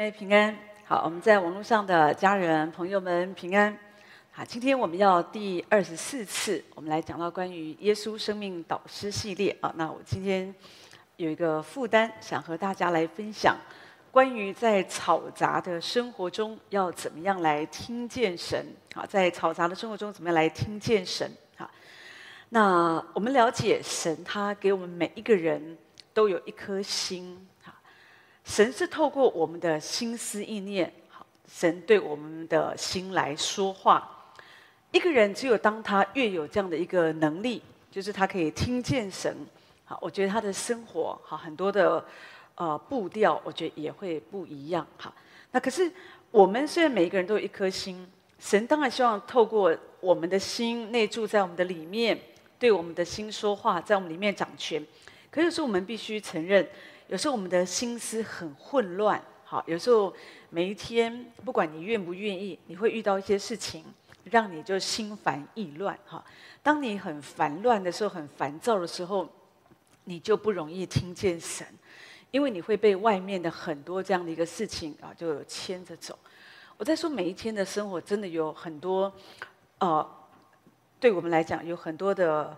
妹平安。好，我们在网络上的家人朋友们平安。好，今天我们要第二十四次，我们来讲到关于耶稣生命导师系列啊。那我今天有一个负担，想和大家来分享，关于在嘈杂的生活中要怎么样来听见神。好，在嘈杂的生活中怎么样来听见神？好，那我们了解神，他给我们每一个人都有一颗心。神是透过我们的心思意念，好，神对我们的心来说话。一个人只有当他越有这样的一个能力，就是他可以听见神，好，我觉得他的生活好很多的呃步调，我觉得也会不一样。好，那可是我们虽然每一个人都有一颗心，神当然希望透过我们的心内住在我们的里面，对我们的心说话，在我们里面掌权。可是说我们必须承认。有时候我们的心思很混乱，好，有时候每一天，不管你愿不愿意，你会遇到一些事情，让你就心烦意乱，哈。当你很烦乱的时候，很烦躁的时候，你就不容易听见神，因为你会被外面的很多这样的一个事情啊，就牵着走。我在说每一天的生活，真的有很多，呃，对我们来讲有很多的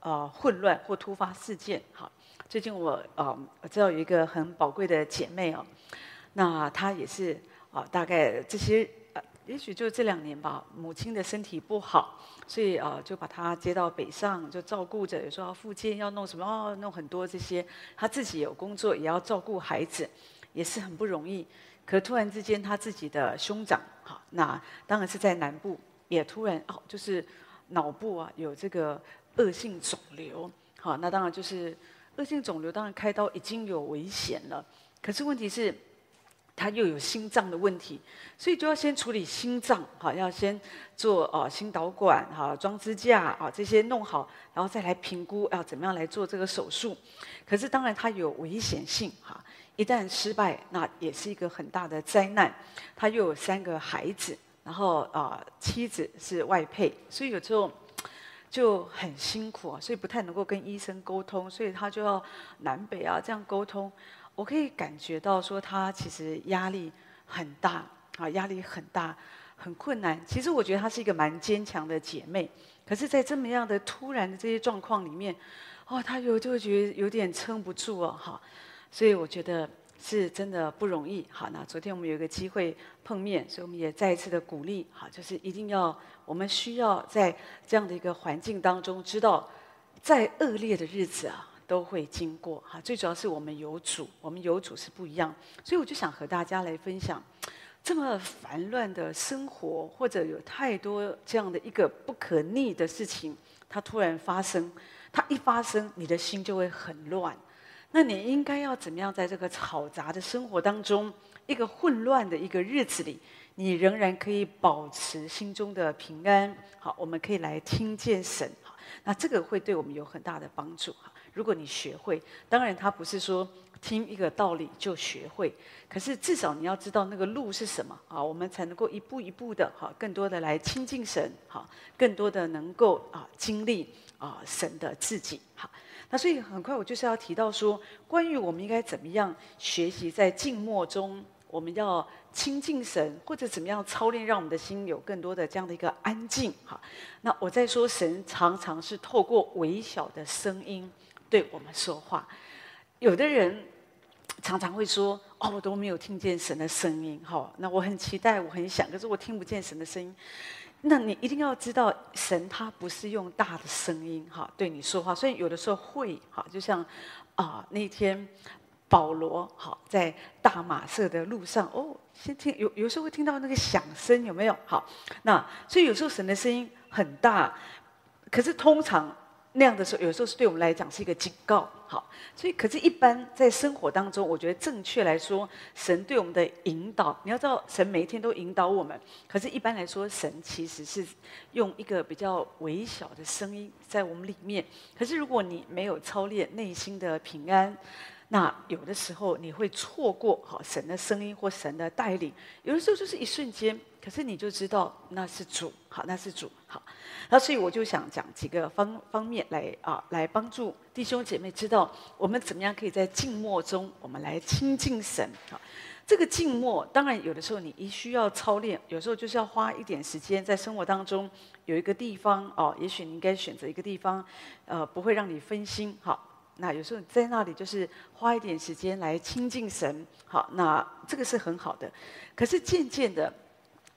呃混乱或突发事件，好。最近我呃我知道有一个很宝贵的姐妹哦，那她也是啊、大概这些呃，也许就这两年吧，母亲的身体不好，所以啊、就把她接到北上，就照顾着，有时候要复健，要弄什么哦，弄很多这些，她自己有工作，也要照顾孩子，也是很不容易。可突然之间，她自己的兄长哈，那当然是在南部，也突然哦，就是脑部啊有这个恶性肿瘤，好，那当然就是。恶性肿瘤当然开刀已经有危险了，可是问题是，他又有心脏的问题，所以就要先处理心脏，哈，要先做哦心导管，哈，装支架啊，这些弄好，然后再来评估要怎么样来做这个手术。可是当然它有危险性，哈，一旦失败，那也是一个很大的灾难。他又有三个孩子，然后啊妻子是外配，所以有时候。就很辛苦啊，所以不太能够跟医生沟通，所以他就要南北啊这样沟通。我可以感觉到说他其实压力很大啊，压力很大，很困难。其实我觉得她是一个蛮坚强的姐妹，可是，在这么样的突然的这些状况里面，哦，她有就会觉得有点撑不住哦，哈。所以我觉得。是真的不容易。好，那昨天我们有一个机会碰面，所以我们也再一次的鼓励。好，就是一定要，我们需要在这样的一个环境当中，知道再恶劣的日子啊，都会经过。哈，最主要是我们有主，我们有主是不一样。所以我就想和大家来分享，这么烦乱的生活，或者有太多这样的一个不可逆的事情，它突然发生，它一发生，你的心就会很乱。那你应该要怎么样，在这个嘈杂的生活当中，一个混乱的一个日子里，你仍然可以保持心中的平安？好，我们可以来听见神。好，那这个会对我们有很大的帮助。哈，如果你学会，当然他不是说听一个道理就学会，可是至少你要知道那个路是什么啊，我们才能够一步一步的哈，更多的来亲近神，哈，更多的能够啊经历啊神的自己。好。那所以很快我就是要提到说，关于我们应该怎么样学习在静默中，我们要亲近神，或者怎么样操练，让我们的心有更多的这样的一个安静。哈，那我在说，神常常是透过微小的声音对我们说话。有的人常常会说：“哦，我都没有听见神的声音。”哈，那我很期待，我很想，可是我听不见神的声音。那你一定要知道，神他不是用大的声音哈对你说话，所以有的时候会哈，就像啊那天保罗哈在大马色的路上哦，先听有有时候会听到那个响声有没有？好，那所以有时候神的声音很大，可是通常。那样的时候，有时候是对我们来讲是一个警告，好，所以可是，一般在生活当中，我觉得正确来说，神对我们的引导，你要知道，神每一天都引导我们。可是，一般来说，神其实是用一个比较微小的声音在我们里面。可是，如果你没有操练内心的平安，那有的时候你会错过好神的声音或神的带领。有的时候就是一瞬间，可是你就知道那是主，好，那是主，好。那所以我就想讲几个方方面来啊，来帮助弟兄姐妹知道我们怎么样可以在静默中，我们来亲近神。好，这个静默当然有的时候你一需要操练，有时候就是要花一点时间在生活当中有一个地方哦，也许你应该选择一个地方，呃，不会让你分心。好，那有时候你在那里就是花一点时间来亲近神。好，那这个是很好的。可是渐渐的。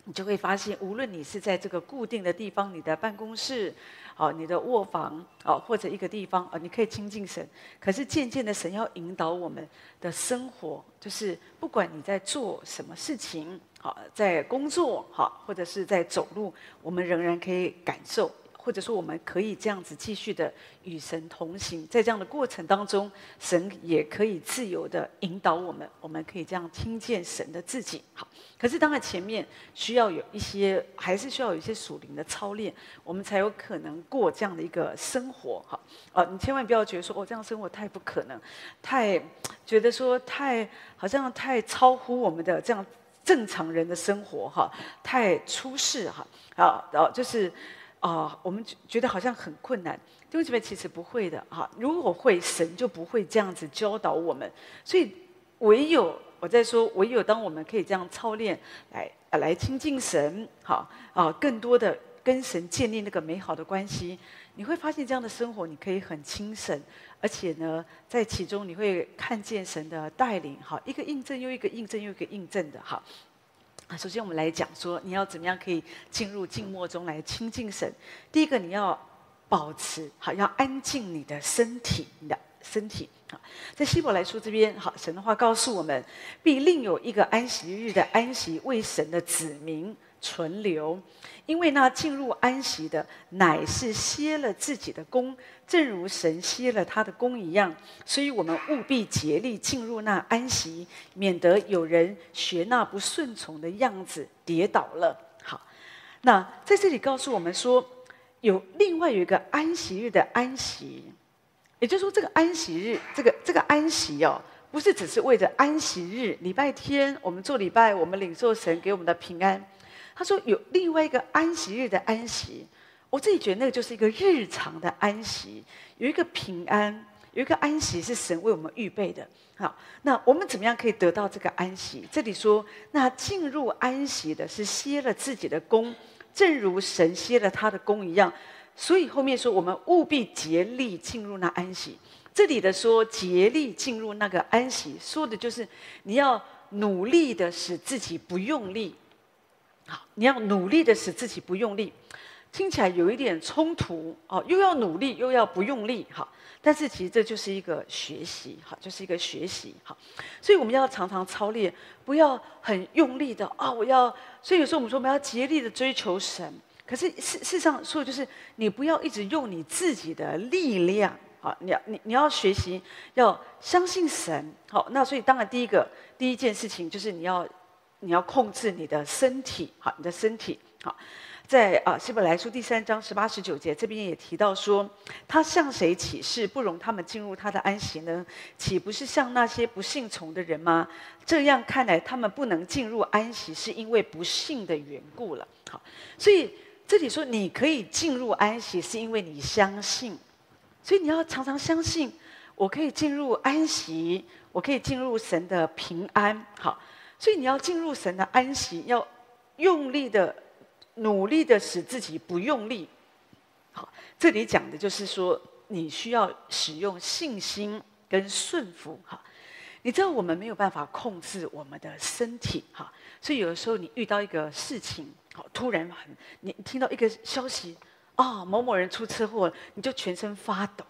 你就会发现，无论你是在这个固定的地方，你的办公室，哦，你的卧房，哦，或者一个地方，哦，你可以亲近神。可是渐渐的，神要引导我们的生活，就是不管你在做什么事情，好，在工作，好，或者是在走路，我们仍然可以感受。或者说，我们可以这样子继续的与神同行，在这样的过程当中，神也可以自由的引导我们，我们可以这样听见神的自己。好，可是当然前面需要有一些，还是需要有一些属灵的操练，我们才有可能过这样的一个生活。好，啊，你千万不要觉得说，哦，这样生活太不可能，太觉得说太好像太超乎我们的这样正常人的生活哈，太出世哈，啊，然后就是。啊、我们觉得好像很困难，弟兄姐妹其实不会的哈。如果会，神就不会这样子教导我们。所以唯有我在说，唯有当我们可以这样操练，来来亲近神，好啊，更多的跟神建立那个美好的关系，你会发现这样的生活你可以很轻省，而且呢，在其中你会看见神的带领，好，一个印证又一个印证又一个印证的哈。啊，首先我们来讲说，你要怎么样可以进入静默中来亲近神。第一个，你要保持好，要安静你的身体，你的身体。啊，在希伯来书这边，好，神的话告诉我们，必另有一个安息日的安息为神的子民存留，因为那进入安息的，乃是歇了自己的工。正如神歇了他的工一样，所以我们务必竭力进入那安息，免得有人学那不顺从的样子跌倒了。好，那在这里告诉我们说，有另外有一个安息日的安息，也就是说，这个安息日，这个这个安息哦，不是只是为着安息日，礼拜天我们做礼拜，我们领受神给我们的平安。他说有另外一个安息日的安息。我自己觉得那个就是一个日常的安息，有一个平安，有一个安息是神为我们预备的。好，那我们怎么样可以得到这个安息？这里说，那进入安息的是歇了自己的工，正如神歇了他的工一样。所以后面说，我们务必竭力进入那安息。这里的说竭力进入那个安息，说的就是你要努力的使自己不用力。好，你要努力的使自己不用力。听起来有一点冲突哦，又要努力，又要不用力，哈。但是其实这就是一个学习，哈，就是一个学习，哈。所以我们要常常操练，不要很用力的啊、我要，所以有时候我们说我们要竭力的追求神，可是事事实上说的就是你不要一直用你自己的力量，好，你要你你要学习要相信神，好。那所以当然第一个第一件事情就是你要你要控制你的身体，好，你的身体，好。在啊，希伯来书第三章十八十九节这边也提到说，他向谁起誓不容他们进入他的安息呢？岂不是向那些不信从的人吗？这样看来，他们不能进入安息，是因为不信的缘故了。好，所以这里说你可以进入安息，是因为你相信。所以你要常常相信，我可以进入安息，我可以进入神的平安。好，所以你要进入神的安息，要用力的。努力的使自己不用力，好，这里讲的就是说，你需要使用信心跟顺服，哈。你知道我们没有办法控制我们的身体，哈，所以有的时候你遇到一个事情，好，突然很，你听到一个消息，啊，某某人出车祸，你就全身发抖，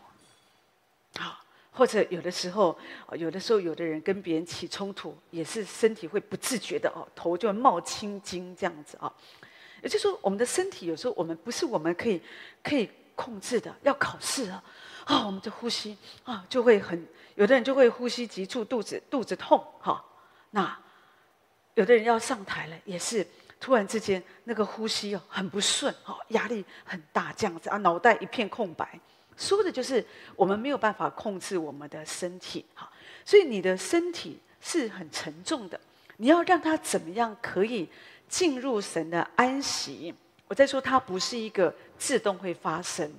好，或者有的时候，有的时候有的人跟别人起冲突，也是身体会不自觉的哦，头就会冒青筋这样子啊。也就是说，我们的身体有时候我们不是我们可以可以控制的。要考试了，啊，我们的呼吸啊就会很，有的人就会呼吸急促，肚子肚子痛，哈。那有的人要上台了，也是突然之间那个呼吸哦很不顺，哈，压力很大，这样子啊，脑袋一片空白。说的就是我们没有办法控制我们的身体，哈。所以你的身体是很沉重的，你要让它怎么样可以？进入神的安息。我在说，它不是一个自动会发生，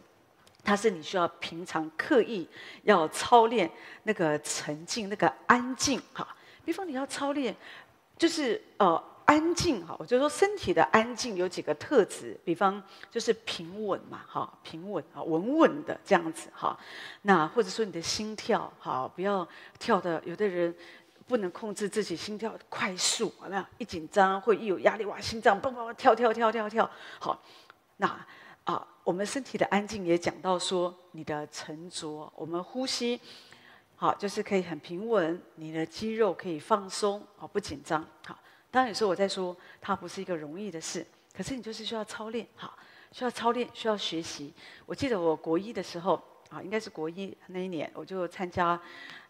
它是你需要平常刻意要操练那个沉静、那个安静。哈，比方你要操练，就是呃安静。哈，我就说身体的安静有几个特质，比方就是平稳嘛，哈，平稳啊，稳稳的这样子。哈，那或者说你的心跳，哈，不要跳的，有的人。不能控制自己心跳快速，那一紧张或一有压力，哇，心脏蹦蹦跳跳跳跳跳。好，那啊，我们身体的安静也讲到说，你的沉着，我们呼吸，好，就是可以很平稳，你的肌肉可以放松，好，不紧张。好，当然有时候我在说，它不是一个容易的事，可是你就是需要操练，好，需要操练，需要学习。我记得我国一的时候。啊，应该是国一那一年，我就参加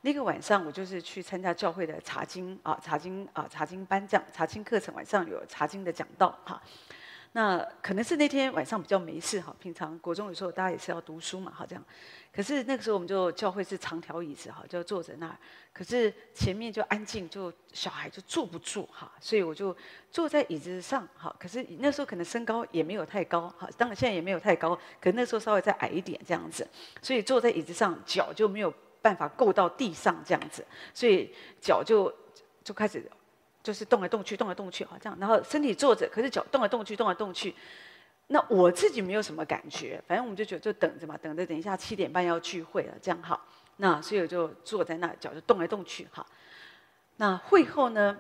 那个晚上，我就是去参加教会的查经啊，查经啊，查经班讲查经课程，晚上有查经的讲道哈。那可能是那天晚上比较没事哈，平常国中有时候大家也是要读书嘛，哈这样。可是那个时候我们就教会是长条椅子哈，就坐在那儿。可是前面就安静，就小孩就坐不住哈，所以我就坐在椅子上哈。可是那时候可能身高也没有太高哈，当然现在也没有太高，可那时候稍微再矮一点这样子，所以坐在椅子上脚就没有办法够到地上这样子，所以脚就就开始。就是动来动去，动来动去，好这样，然后身体坐着，可是脚动来动去，动来动去。那我自己没有什么感觉，反正我们就觉得就等着嘛，等着等一下七点半要聚会了，这样好。那所以我就坐在那，脚就动来动去，好。那会后呢，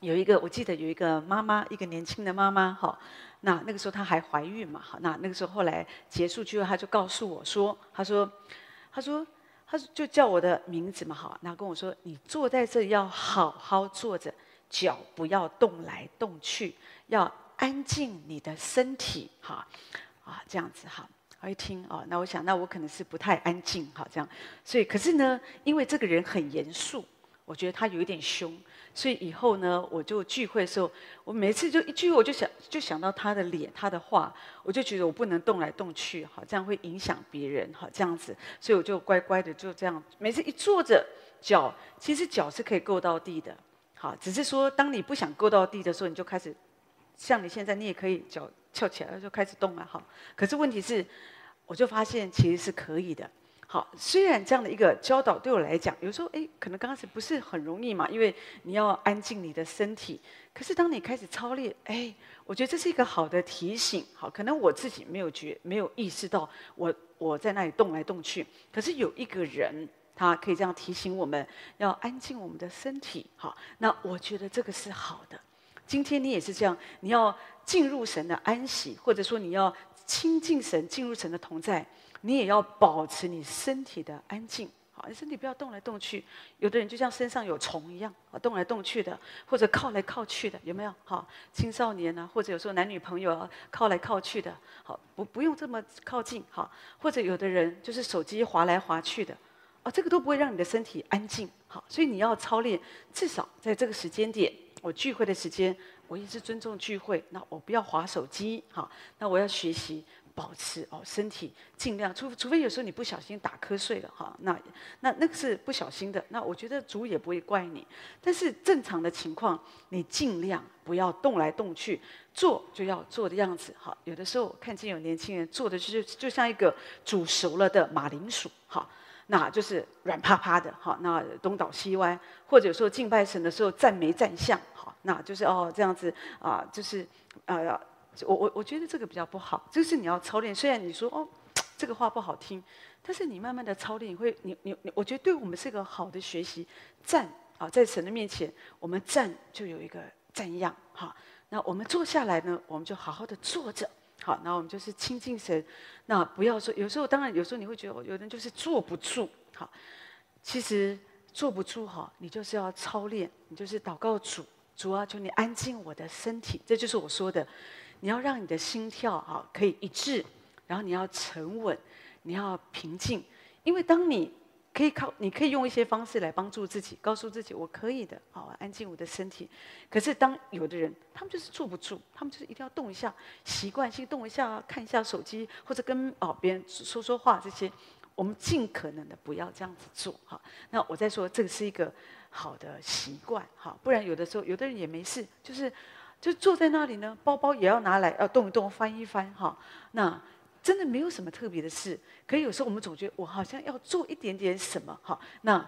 有一个我记得有一个妈妈，一个年轻的妈妈，哈。那那个时候她还怀孕嘛，好。那那个时候后来结束之后，她就告诉我说，她说，她说，她就叫我的名字嘛，好。然后跟我说，你坐在这里要好好坐着。脚不要动来动去，要安静你的身体，哈，啊，这样子哈。我一听哦，那我想，那我可能是不太安静，哈，这样。所以，可是呢，因为这个人很严肃，我觉得他有一点凶，所以以后呢，我就聚会的时候，我每次就一聚会，我就想，就想到他的脸，他的话，我就觉得我不能动来动去，哈，这样会影响别人，哈，这样子，所以我就乖乖的就这样，每次一坐着，脚其实脚是可以够到地的。好，只是说，当你不想够到地的时候，你就开始，像你现在，你也可以脚翘起来，就开始动了。好，可是问题是，我就发现其实是可以的。好，虽然这样的一个教导对我来讲，有时候哎，可能刚开始不是很容易嘛，因为你要安静你的身体。可是当你开始操练，哎，我觉得这是一个好的提醒。好，可能我自己没有觉，没有意识到我我在那里动来动去，可是有一个人。他可以这样提醒我们，要安静我们的身体。好，那我觉得这个是好的。今天你也是这样，你要进入神的安息，或者说你要亲近神，进入神的同在，你也要保持你身体的安静。好，你身体不要动来动去。有的人就像身上有虫一样，啊，动来动去的，或者靠来靠去的，有没有？好，青少年呢，或者有时候男女朋友啊，靠来靠去的，好，不不用这么靠近。好，或者有的人就是手机滑来滑去的。啊，这个都不会让你的身体安静，好，所以你要操练，至少在这个时间点，我聚会的时间，我一直尊重聚会，那我不要划手机，好，那我要学习保持哦，身体尽量，除除非有时候你不小心打瞌睡了哈，那那那个是不小心的，那我觉得主也不会怪你，但是正常的情况，你尽量不要动来动去，坐就要坐的样子，好，有的时候看见有年轻人坐的就是就像一个煮熟了的马铃薯，好。那就是软趴趴的，哈，那东倒西歪，或者说敬拜神的时候站没站相，好，那就是哦这样子啊，就是呃，我我我觉得这个比较不好，就是你要操练。虽然你说哦，这个话不好听，但是你慢慢的操练，你会你你你，我觉得对我们是个好的学习。站啊，在神的面前，我们站就有一个站样，哈，那我们坐下来呢，我们就好好的坐着。好，那我们就是亲近神。那不要说，有时候当然有时候你会觉得，有人就是坐不住。好，其实坐不住哈，你就是要操练，你就是祷告主，主啊，求你安静我的身体。这就是我说的，你要让你的心跳啊可以一致，然后你要沉稳，你要平静，因为当你。可以靠，你可以用一些方式来帮助自己，告诉自己我可以的，好，安静我的身体。可是当有的人，他们就是坐不住，他们就是一定要动一下，习惯性动一下，看一下手机或者跟哦别人说说话这些，我们尽可能的不要这样子做，哈。那我在说这个是一个好的习惯，哈，不然有的时候有的人也没事，就是就坐在那里呢，包包也要拿来，要动一动，翻一翻，哈。那真的没有什么特别的事，可是有时候我们总觉得我好像要做一点点什么，哈。那。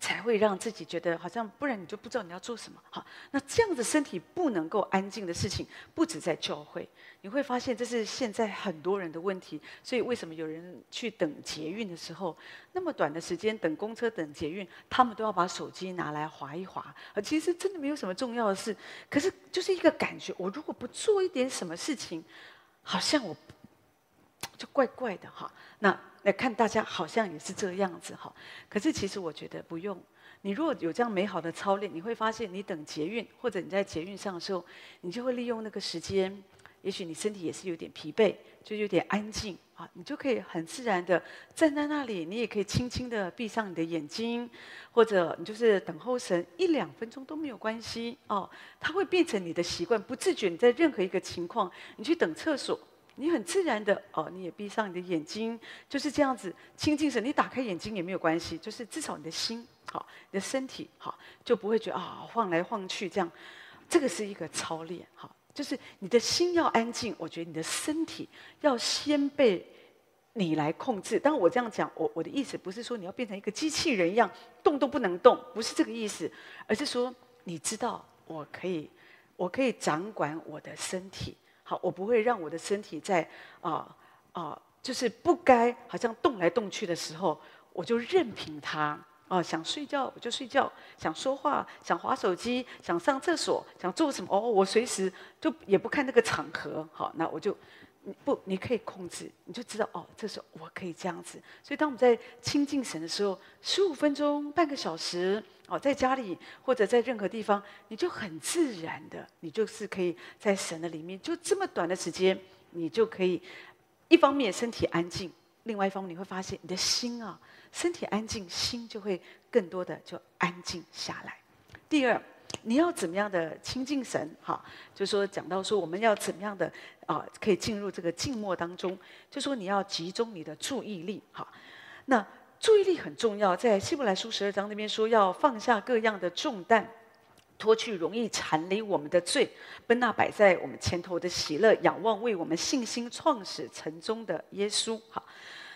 才会让自己觉得好像，不然你就不知道你要做什么。好，那这样子身体不能够安静的事情，不止在教会，你会发现这是现在很多人的问题。所以为什么有人去等捷运的时候，那么短的时间等公车、等捷运，他们都要把手机拿来划一划？而其实真的没有什么重要的事，可是就是一个感觉，我如果不做一点什么事情，好像我就怪怪的哈。那。来看大家好像也是这样子哈，可是其实我觉得不用。你如果有这样美好的操练，你会发现你等捷运或者你在捷运上的时候，你就会利用那个时间，也许你身体也是有点疲惫，就有点安静啊，你就可以很自然的站在那里，你也可以轻轻的闭上你的眼睛，或者你就是等候神一两分钟都没有关系哦，它会变成你的习惯，不自觉你在任何一个情况，你去等厕所。你很自然的哦，你也闭上你的眼睛，就是这样子亲近神。你打开眼睛也没有关系，就是至少你的心好，你的身体好，就不会觉得啊晃来晃去这样。这个是一个操练，好，就是你的心要安静。我觉得你的身体要先被你来控制。当我这样讲，我我的意思不是说你要变成一个机器人一样动都不能动，不是这个意思，而是说你知道我可以，我可以掌管我的身体。我不会让我的身体在啊啊，就是不该好像动来动去的时候，我就任凭它啊，想睡觉我就睡觉，想说话，想划手机，想上厕所，想做什么哦，我随时就也不看那个场合，好，那我就。你不，你可以控制，你就知道哦，这时候我可以这样子。所以，当我们在亲近神的时候，十五分钟、半个小时，哦，在家里或者在任何地方，你就很自然的，你就是可以在神的里面，就这么短的时间，你就可以一方面身体安静，另外一方面你会发现你的心啊，身体安静，心就会更多的就安静下来。第二。你要怎么样的亲近神？哈，就说讲到说我们要怎么样的啊，可以进入这个静默当中。就说你要集中你的注意力，哈。那注意力很重要，在希伯来书十二章那边说要放下各样的重担，脱去容易缠累我们的罪，奔那摆在我们前头的喜乐，仰望为我们信心创始成终的耶稣，哈。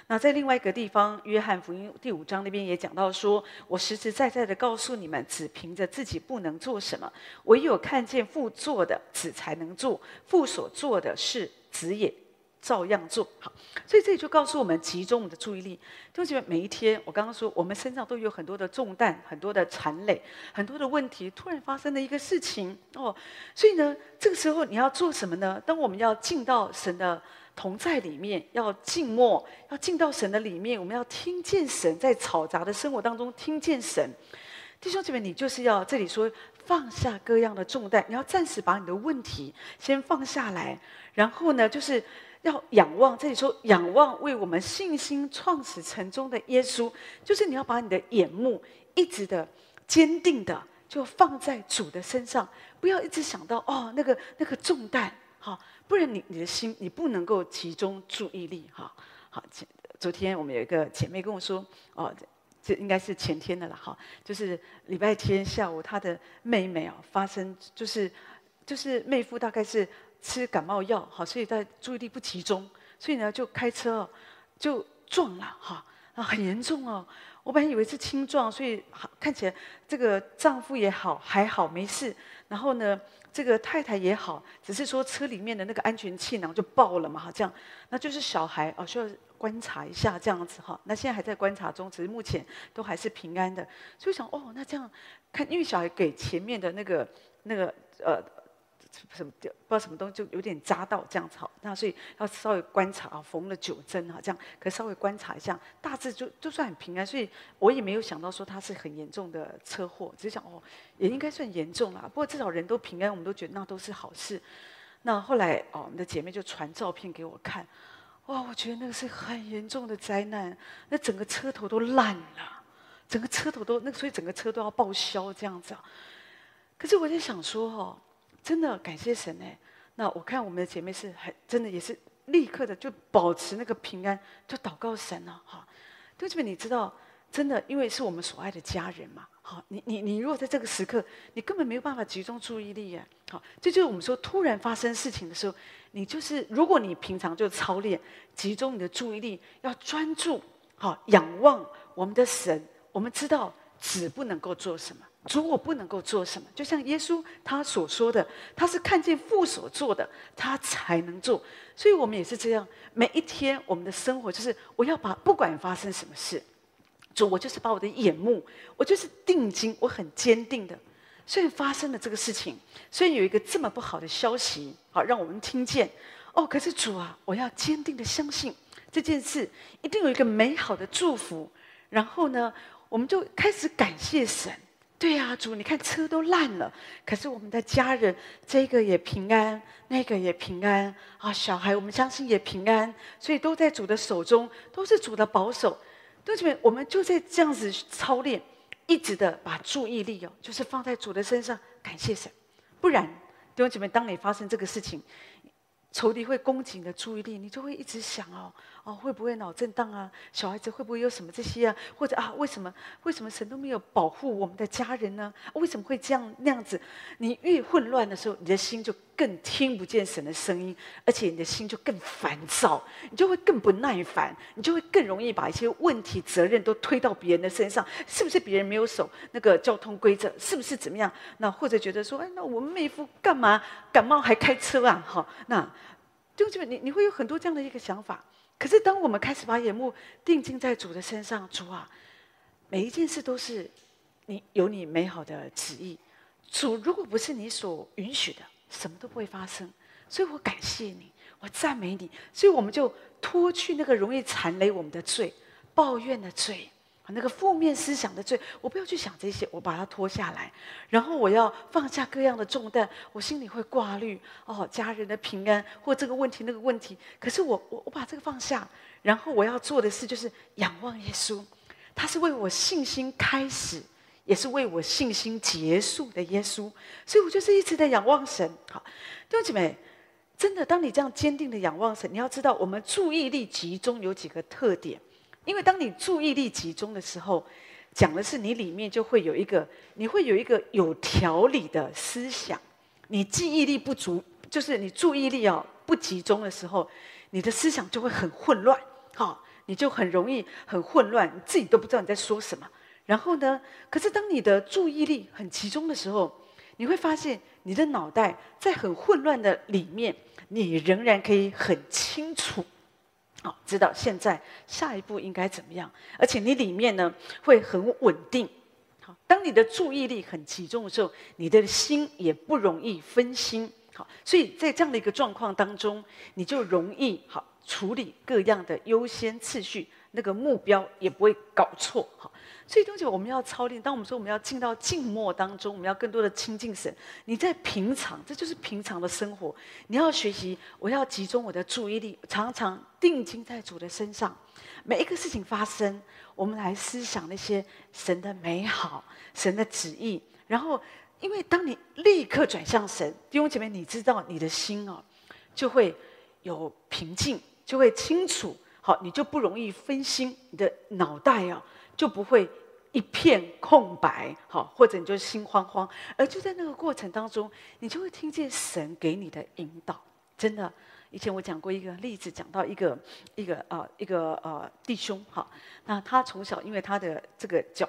那在另外一个地方，《约翰福音》第五章那边也讲到说：“我实实在在的告诉你们，只凭着自己不能做什么，唯有看见父做的，子才能做。父所做的事，子也照样做。”好，所以这里就告诉我们，集中我们的注意力。同学们，每一天，我刚刚说，我们身上都有很多的重担，很多的缠累，很多的问题，突然发生的一个事情哦。所以呢，这个时候你要做什么呢？当我们要进到神的。同在里面，要静默，要进到神的里面。我们要听见神在嘈杂的生活当中听见神。弟兄姐妹，你就是要这里说放下各样的重担，你要暂时把你的问题先放下来，然后呢，就是要仰望。这里说仰望为我们信心创始成终的耶稣，就是你要把你的眼目一直的坚定的就放在主的身上，不要一直想到哦那个那个重担。好，不然你你的心你不能够集中注意力哈。好，前昨天我们有一个姐妹跟我说，哦，这应该是前天的了哈，就是礼拜天下午她的妹妹啊发生就是就是妹夫大概是吃感冒药，好，所以在注意力不集中，所以呢就开车哦就撞了哈，啊很严重哦。我本来以为是轻撞，所以好看起来这个丈夫也好还好没事，然后呢。这个太太也好，只是说车里面的那个安全气囊就爆了嘛，哈，这样，那就是小孩哦，需要观察一下这样子哈。那现在还在观察中，只是目前都还是平安的。所以想哦，那这样看，因为小孩给前面的那个那个呃。什么不知道什么东西就有点扎到这样子好，那所以要稍微观察啊，缝了九针哈，这样可以稍微观察一下，大致就就算很平安，所以我也没有想到说他是很严重的车祸，只是想哦，也应该算严重啦。不过至少人都平安，我们都觉得那都是好事。那后来哦，我们的姐妹就传照片给我看，哇，我觉得那个是很严重的灾难，那整个车头都烂了，整个车头都那所以整个车都要报销这样子啊。可是我在想说哦。真的感谢神哎，那我看我们的姐妹是很真的也是立刻的就保持那个平安，就祷告神了哈。弟兄们，你知道真的，因为是我们所爱的家人嘛。好，你你你，如果在这个时刻，你根本没有办法集中注意力呀。好，这就是我们说，突然发生事情的时候，你就是，如果你平常就操练，集中你的注意力，要专注，好，仰望我们的神。我们知道子不能够做什么，主我不能够做什么。就像耶稣他所说的，他是看见父所做的，他才能做。所以我们也是这样，每一天我们的生活就是，我要把不管发生什么事。主，我就是把我的眼目，我就是定睛，我很坚定的。虽然发生了这个事情，虽然有一个这么不好的消息，好让我们听见，哦，可是主啊，我要坚定的相信这件事一定有一个美好的祝福。然后呢，我们就开始感谢神。对呀，主，你看车都烂了，可是我们的家人这个也平安，那个也平安啊，小孩我们相信也平安，所以都在主的手中，都是主的保守。弟兄姐妹，我们就在这样子操练，一直的把注意力哦，就是放在主的身上，感谢神。不然，弟兄姐妹，当你发生这个事情，仇敌会攻击你的注意力，你就会一直想哦。哦，会不会脑震荡啊？小孩子会不会有什么这些啊？或者啊，为什么为什么神都没有保护我们的家人呢？为什么会这样那样子？你越混乱的时候，你的心就更听不见神的声音，而且你的心就更烦躁，你就会更不耐烦，你就会更容易把一些问题责任都推到别人的身上。是不是别人没有守那个交通规则？是不是怎么样？那或者觉得说，哎，那我们妹夫干嘛感冒还开车啊？哈，那就就你你会有很多这样的一个想法。可是，当我们开始把眼目定睛在主的身上，主啊，每一件事都是你有你美好的旨意。主，如果不是你所允许的，什么都不会发生。所以我感谢你，我赞美你。所以我们就脱去那个容易缠累我们的罪，抱怨的罪。那个负面思想的罪，我不要去想这些，我把它脱下来，然后我要放下各样的重担，我心里会挂虑哦，家人的平安或这个问题那个问题。可是我我我把这个放下，然后我要做的事就是仰望耶稣，他是为我信心开始，也是为我信心结束的耶稣，所以我就是一直在仰望神。好，弟兄姐妹，真的，当你这样坚定的仰望神，你要知道，我们注意力集中有几个特点。因为当你注意力集中的时候，讲的是你里面就会有一个，你会有一个有条理的思想。你记忆力不足，就是你注意力啊不集中的时候，你的思想就会很混乱，哈，你就很容易很混乱，你自己都不知道你在说什么。然后呢，可是当你的注意力很集中的时候，你会发现你的脑袋在很混乱的里面，你仍然可以很清楚。好，知道现在下一步应该怎么样，而且你里面呢会很稳定。好，当你的注意力很集中的时候，你的心也不容易分心。好，所以在这样的一个状况当中，你就容易好处理各样的优先次序，那个目标也不会搞错。哈。所以，东西我们要操练。当我们说我们要进到静默当中，我们要更多的亲近神。你在平常，这就是平常的生活。你要学习，我要集中我的注意力，常常定睛在主的身上。每一个事情发生，我们来思想那些神的美好、神的旨意。然后，因为当你立刻转向神，弟兄姐妹，你知道你的心哦，就会有平静，就会清楚。好，你就不容易分心，你的脑袋啊。就不会一片空白，好，或者你就心慌慌，而就在那个过程当中，你就会听见神给你的引导。真的，以前我讲过一个例子，讲到一个一个啊一个呃弟兄，哈，那他从小因为他的这个脚。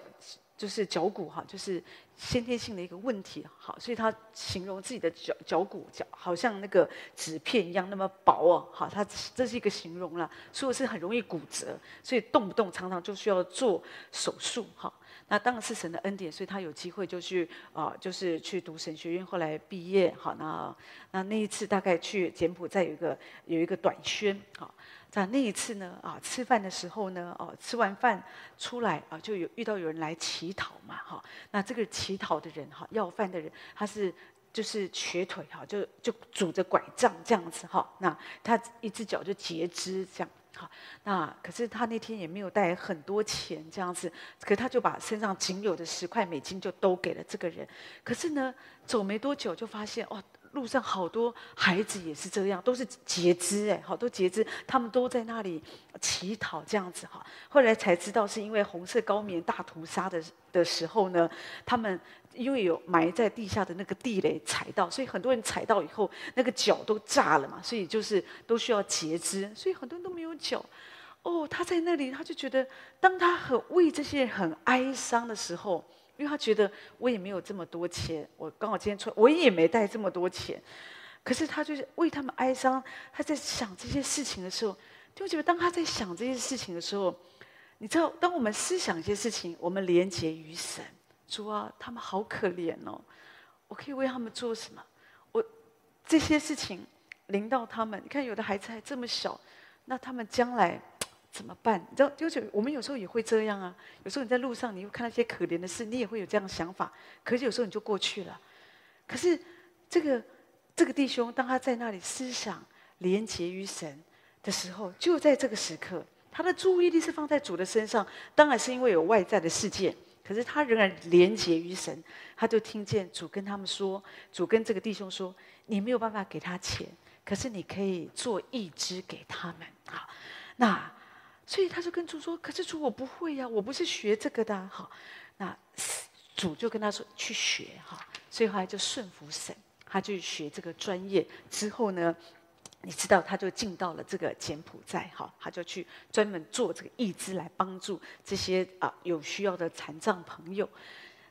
就是脚骨哈，就是先天性的一个问题，哈，所以他形容自己的脚脚骨脚好像那个纸片一样那么薄哦，好，他这是一个形容了，所以是很容易骨折，所以动不动常常就需要做手术，哈，那当然是神的恩典，所以他有机会就去啊，就是去读神学院，后来毕业，好，那那那一次大概去柬埔寨有一个有一个短宣，好。在那一次呢，啊，吃饭的时候呢，哦，吃完饭出来啊，就有遇到有人来乞讨嘛，哈，那这个乞讨的人哈，要饭的人，他是就是瘸腿哈，就就拄着拐杖这样子哈，那他一只脚就截肢这样，好，那可是他那天也没有带很多钱这样子，可他就把身上仅有的十块美金就都给了这个人，可是呢，走没多久就发现哦，路上好多孩子也是这样，都是截肢哎，好多截肢，他们都在那里乞讨这样子哈。后来才知道是因为红色高棉大屠杀的的时候呢，他们因为有埋在地下的那个地雷踩到，所以很多人踩到以后那个脚都炸了嘛，所以就是都需要截肢，所以很多人都没有脚。哦，他在那里，他就觉得当他很为这些人很哀伤的时候。因为他觉得我也没有这么多钱，我刚好今天出，我也没带这么多钱，可是他就是为他们哀伤。他在想这些事情的时候，就觉得当他在想这些事情的时候，你知道，当我们思想一些事情，我们连结于神，主啊，他们好可怜哦，我可以为他们做什么？我这些事情临到他们，你看有的孩子还这么小，那他们将来。怎么办？你知道，就是我们有时候也会这样啊。有时候你在路上，你会看到一些可怜的事，你也会有这样的想法。可是有时候你就过去了。可是这个这个弟兄，当他在那里思想连结于神的时候，就在这个时刻，他的注意力是放在主的身上。当然是因为有外在的世界，可是他仍然连结于神。他就听见主跟他们说，主跟这个弟兄说：“你没有办法给他钱，可是你可以做义肢给他们。”好，那。所以他就跟主说：“可是主，我不会呀，我不是学这个的。”好，那主就跟他说：“去学。”哈，所以后来就顺服神，他就学这个专业。之后呢，你知道，他就进到了这个柬埔寨。哈，他就去专门做这个义肢来帮助这些啊有需要的残障朋友。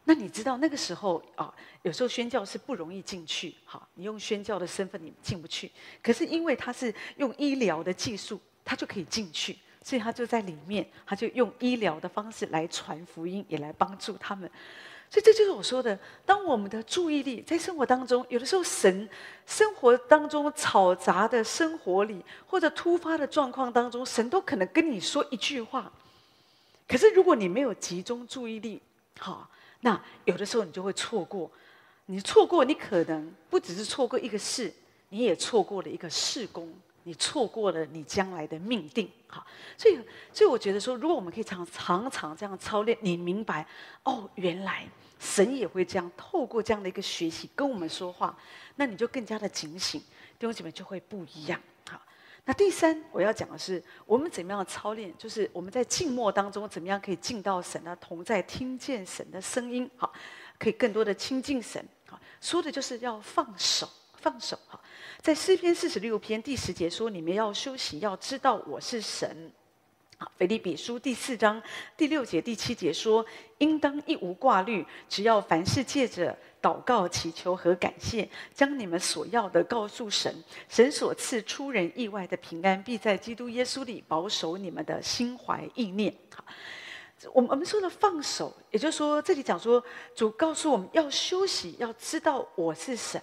那你知道那个时候啊，有时候宣教是不容易进去。哈，你用宣教的身份你进不去。可是因为他是用医疗的技术，他就可以进去。所以他就在里面，他就用医疗的方式来传福音，也来帮助他们。所以这就是我说的：当我们的注意力在生活当中，有的时候神生活当中嘈杂的生活里，或者突发的状况当中，神都可能跟你说一句话。可是如果你没有集中注意力，好，那有的时候你就会错过。你错过，你可能不只是错过一个事，你也错过了一个事工。你错过了你将来的命定，好，所以，所以我觉得说，如果我们可以常常常这样操练，你明白，哦，原来神也会这样，透过这样的一个学习跟我们说话，那你就更加的警醒，弟兄姐妹就会不一样，好。那第三，我要讲的是，我们怎么样操练，就是我们在静默当中，怎么样可以进到神的同在，听见神的声音，好，可以更多的亲近神，好，说的就是要放手。放手哈，在诗篇四十六篇第十节说：“你们要休息，要知道我是神。”好，腓立比书第四章第六节、第七节说：“应当一无挂虑，只要凡事借着祷告、祈求和感谢，将你们所要的告诉神。神所赐出人意外的平安，必在基督耶稣里保守你们的心怀意念。”好，我们我们说的放手，也就是说，这里讲说主告诉我们要休息，要知道我是神。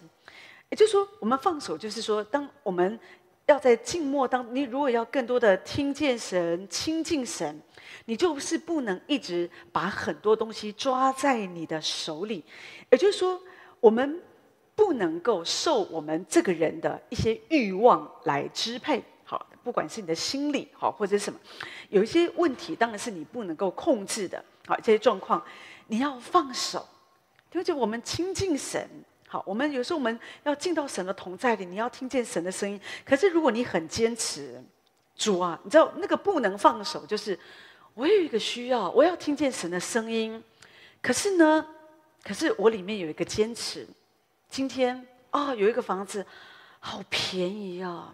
也就是说，我们放手，就是说，当我们要在静默当，你如果要更多的听见神、亲近神，你就是不能一直把很多东西抓在你的手里。也就是说，我们不能够受我们这个人的一些欲望来支配。好，不管是你的心理好，或者什么，有一些问题，当然是你不能够控制的。好，这些状况你要放手，就是我们亲近神。好，我们有时候我们要进到神的同在里，你要听见神的声音。可是如果你很坚持，主啊，你知道那个不能放手，就是我有一个需要，我要听见神的声音。可是呢，可是我里面有一个坚持。今天啊、有一个房子，好便宜啊，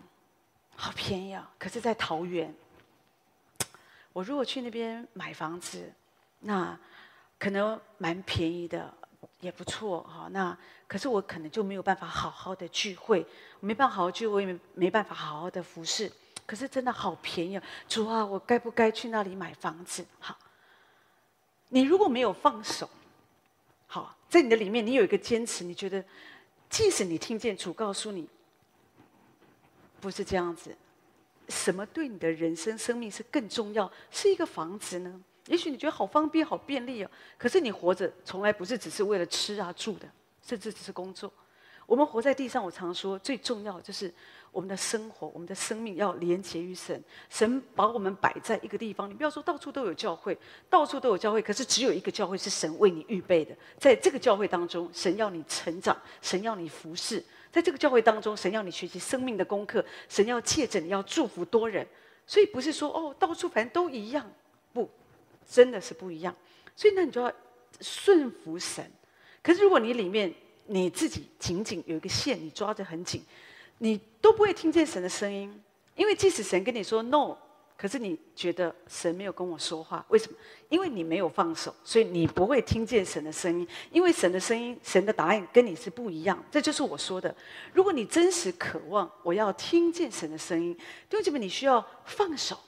好便宜啊。可是，在桃园，我如果去那边买房子，那可能蛮便宜的。也不错哈，那可是我可能就没有办法好好的聚会，没办法好好聚会，我也没没办法好好的服侍。可是真的好便宜啊，主啊，我该不该去那里买房子？好，你如果没有放手，好，在你的里面你有一个坚持，你觉得即使你听见主告诉你不是这样子，什么对你的人生生命是更重要？是一个房子呢？也许你觉得好方便、好便利哦，可是你活着从来不是只是为了吃啊、住的，甚至只是工作。我们活在地上，我常说最重要就是我们的生活、我们的生命要连接于神。神把我们摆在一个地方，你不要说到处都有教会，到处都有教会，可是只有一个教会是神为你预备的。在这个教会当中，神要你成长，神要你服侍，在这个教会当中，神要你学习生命的功课，神要借着你要祝福多人，所以不是说哦，到处反正都一样，不，真的是不一样。所以那，你就要顺服神。可是如果你里面你自己紧紧有一个线，你抓得很紧，你都不会听见神的声音，因为即使神跟你说 no。可是你觉得神没有跟我说话，为什么？因为你没有放手，所以你不会听见神的声音。因为神的声音、神的答案跟你是不一样。这就是我说的。如果你真实渴望，我要听见神的声音，弟兄姐妹，你需要放手，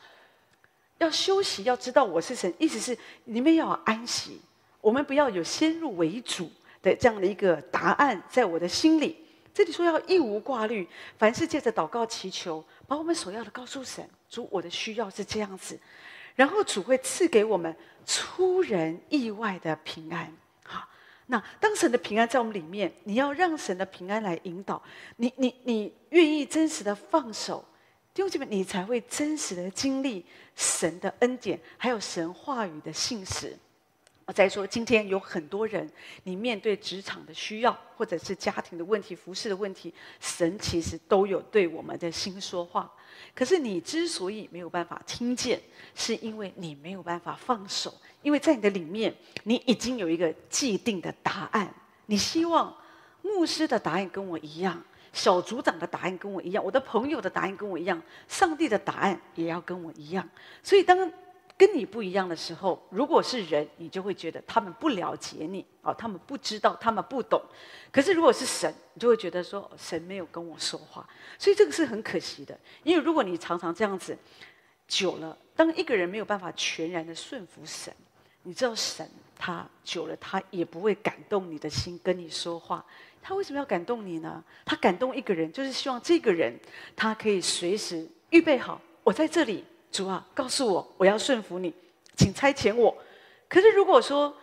要休息，要知道我是神。意思是你们要安息，我们不要有先入为主的这样的一个答案在我的心里。这里说要一无挂虑，凡事借着祷告祈求，把我们所要的告诉神。主，我的需要是这样子，然后主会赐给我们出人意外的平安。好，那当神的平安在我们里面，你要让神的平安来引导你，你你愿意真实的放手，弟兄姐妹，你才会真实的经历神的恩典，还有神话语的信实。再说，今天有很多人，你面对职场的需要，或者是家庭的问题、服侍的问题，神其实都有对我们的心说话。可是你之所以没有办法听见，是因为你没有办法放手，因为在你的里面，你已经有一个既定的答案。你希望牧师的答案跟我一样，小组长的答案跟我一样，我的朋友的答案跟我一样，上帝的答案也要跟我一样。所以当跟你不一样的时候，如果是人，你就会觉得他们不了解你啊，他们不知道，他们不懂。可是如果是神，你就会觉得说神没有跟我说话，所以这个是很可惜的。因为如果你常常这样子久了，当一个人没有办法全然的顺服神，你知道神他久了他也不会感动你的心跟你说话。他为什么要感动你呢？他感动一个人，就是希望这个人他可以随时预备好，我在这里。主啊，告诉我，我要顺服你，请差遣我。可是如果说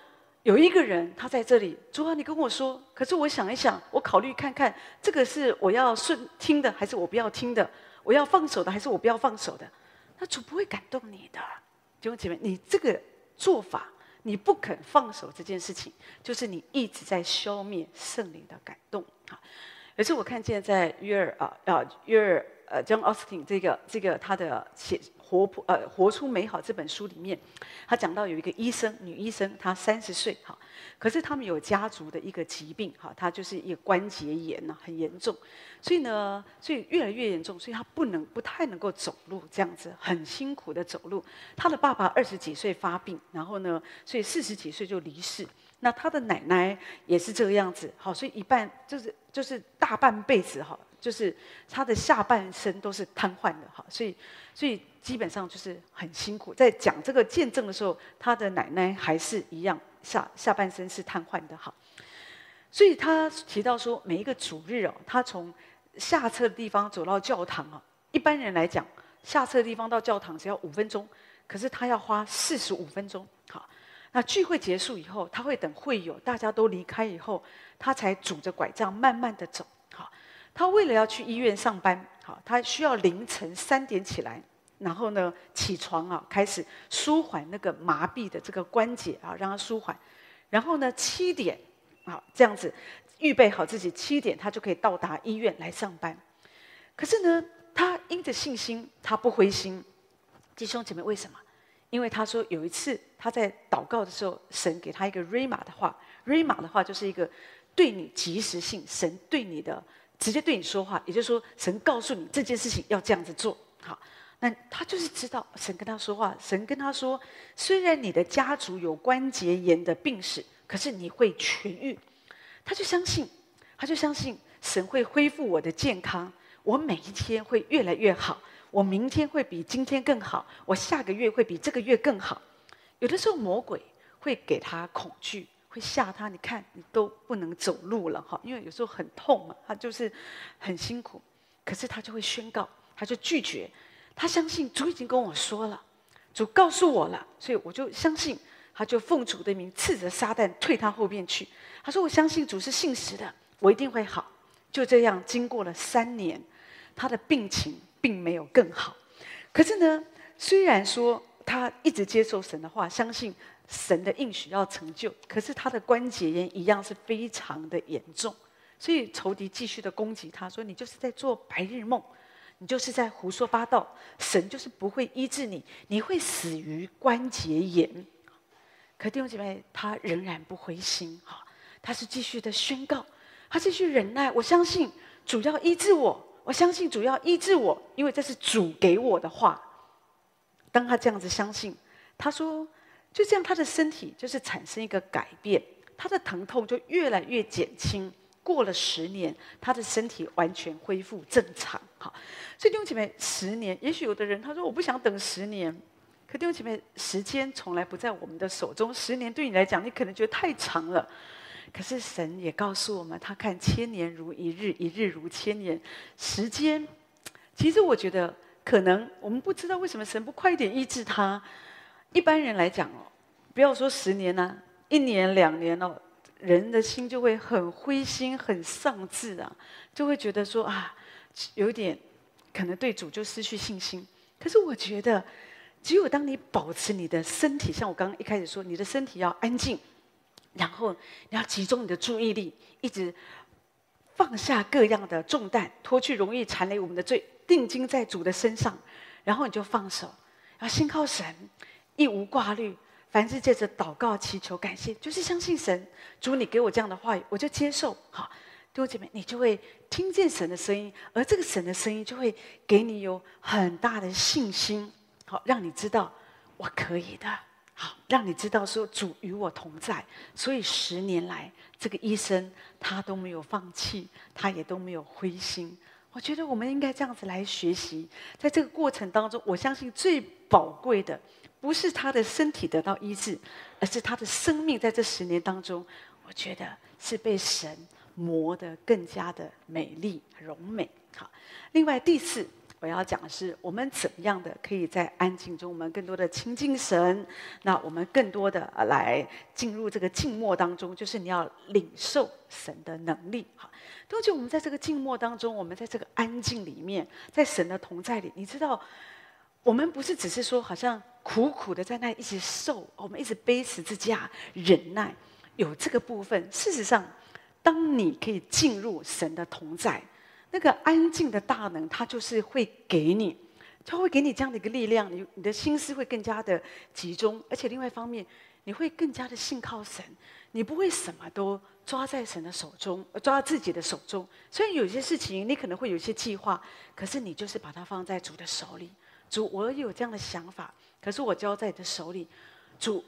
有一个人他在这里，主啊，你跟我说，可是我想一想，我考虑看看，这个是我要顺听的，还是我不要听的？我要放手的，还是我不要放手的？那主不会感动你的，弟兄姐妹，你这个做法，你不肯放手这件事情，就是你一直在消灭圣灵的感动啊。有时候我看见在约尔啊啊约尔呃 John Austin 这个这个他的写。活泼呃，活出美好这本书里面，他讲到有一个医生，女医生，她三十岁哈，可是他们有家族的一个疾病哈，她就是一个关节炎呐，很严重，所以呢，所以越来越严重，所以她不能不太能够走路，这样子很辛苦的走路。她的爸爸二十几岁发病，然后呢，所以四十几岁就离世。那她的奶奶也是这个样子，好，所以一半就是就是大半辈子哈，就是他的下半身都是瘫痪的哈，所以所以。基本上就是很辛苦，在讲这个见证的时候，他的奶奶还是一样下下半身是瘫痪的，哈，所以他提到说，每一个主日哦，他从下车的地方走到教堂啊，一般人来讲，下车的地方到教堂只要五分钟，可是他要花四十五分钟，好，那聚会结束以后，他会等会友大家都离开以后，他才拄着拐杖慢慢的走，他为了要去医院上班，好，他需要凌晨三点起来。然后呢，起床啊，开始舒缓那个麻痹的这个关节啊，让它舒缓。然后呢，七点啊，这样子预备好自己，七点他就可以到达医院来上班。可是呢，他因着信心，他不灰心。弟兄姐妹，为什么？因为他说有一次他在祷告的时候，神给他一个 Rhema 的话，Rhema 的话就是一个对你及时性，神对你的直接对你说话，也就是说，神告诉你这件事情要这样子做，好。那他就是知道神跟他说话，神跟他说：虽然你的家族有关节炎的病史，可是你会痊愈。他就相信，他就相信神会恢复我的健康，我每一天会越来越好，我明天会比今天更好，我下个月会比这个月更好。有的时候魔鬼会给他恐惧，会吓他，你看你都不能走路了哈，因为有时候很痛嘛，他就是很辛苦，可是他就会宣告，他就拒绝。他相信主已经跟我说了，主告诉我了，所以我就相信，他就奉主的名斥责撒旦退他后边去。他说：“我相信主是信实的，我一定会好。”就这样，经过了三年，他的病情并没有更好。可是呢，虽然说他一直接受神的话，相信神的应许要成就，可是他的关节炎一样是非常的严重。所以仇敌继续的攻击他，说你就是在做白日梦，你就是在胡说八道，神就是不会医治你，你会死于关节炎。可弟兄姐妹，他仍然不灰心，哈，他是继续的宣告，他继续忍耐。我相信主要医治我，我相信主要医治我，因为这是主给我的话。当他这样子相信，他说，就这样，他的身体就是产生一个改变，他的疼痛就越来越减轻。过了十年，他的身体完全恢复正常。好，所以弟兄姐妹，十年，也许有的人他说我不想等十年，可弟兄姐妹，时间从来不在我们的手中。十年对你来讲，你可能觉得太长了，可是神也告诉我们，他看千年如一日，一日如千年。时间，其实我觉得可能我们不知道为什么神不快一点医治他。一般人来讲哦，不要说十年啊，一年两年哦。人的心就会很灰心、很丧志啊，就会觉得说啊，有点可能对主就失去信心。可是我觉得，只有当你保持你的身体，像我刚刚一开始说，你的身体要安静，然后你要集中你的注意力，一直放下各样的重担，脱去容易缠累我们的罪，定睛在主的身上，然后你就放手，要信靠神，一无挂虑。凡是借着祷告、祈求、感谢，就是相信神。主，你给我这样的话语，我就接受。好，弟兄姐妹，你就会听见神的声音，而这个神的声音就会给你有很大的信心。好，让你知道我可以的。好，让你知道说主与我同在。所以十年来，这个医生他都没有放弃，他也都没有灰心。我觉得我们应该这样子来学习，在这个过程当中，我相信最宝贵的。不是他的身体得到医治，而是他的生命在这十年当中，我觉得是被神磨得更加的美丽柔美。好，另外第四我要讲的是，我们怎么样的可以在安静中，我们更多的亲近神，那我们更多的来进入这个静默当中，就是你要领受神的能力。好，多久我们在这个静默当中，我们在这个安静里面，在神的同在里，你知道，我们不是只是说好像。苦苦的在那一直受，我们一直背十字架忍耐，有这个部分。事实上，当你可以进入神的同在，那个安静的大能，它就是会给你，它会给你这样的一个力量。你你的心思会更加的集中，而且另外一方面，你会更加的信靠神。你不会什么都抓在神的手中，抓自己的手中。虽然有些事情你可能会有一些计划，可是你就是把它放在主的手里。主，我有这样的想法。可是我交在你的手里，主，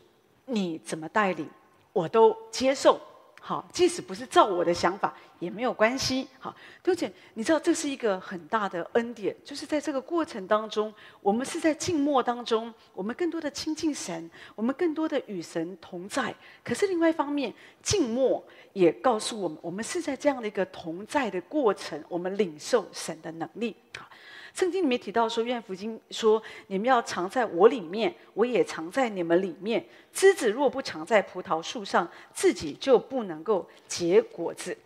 你怎么带领，我都接受。好，即使不是照我的想法也没有关系。好，丢姐，你知道这是一个很大的恩典，就是在这个过程当中，我们是在静默当中，我们更多的亲近神，我们更多的与神同在。可是另外一方面，静默也告诉我们，我们是在这样的一个同在的过程，我们领受神的能力。好。圣经里面提到说，约翰福音说：“你们要藏在我里面，我也藏在你们里面。枝子若不藏在葡萄树上，自己就不能够结果子。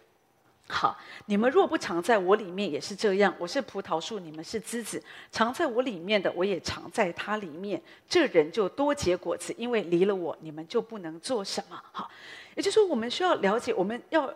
好，你们若不藏在我里面，也是这样。我是葡萄树，你们是枝子，藏在我里面的，我也藏在他里面。这人就多结果子，因为离了我，你们就不能做什么。好，也就是说，我们需要了解，我们要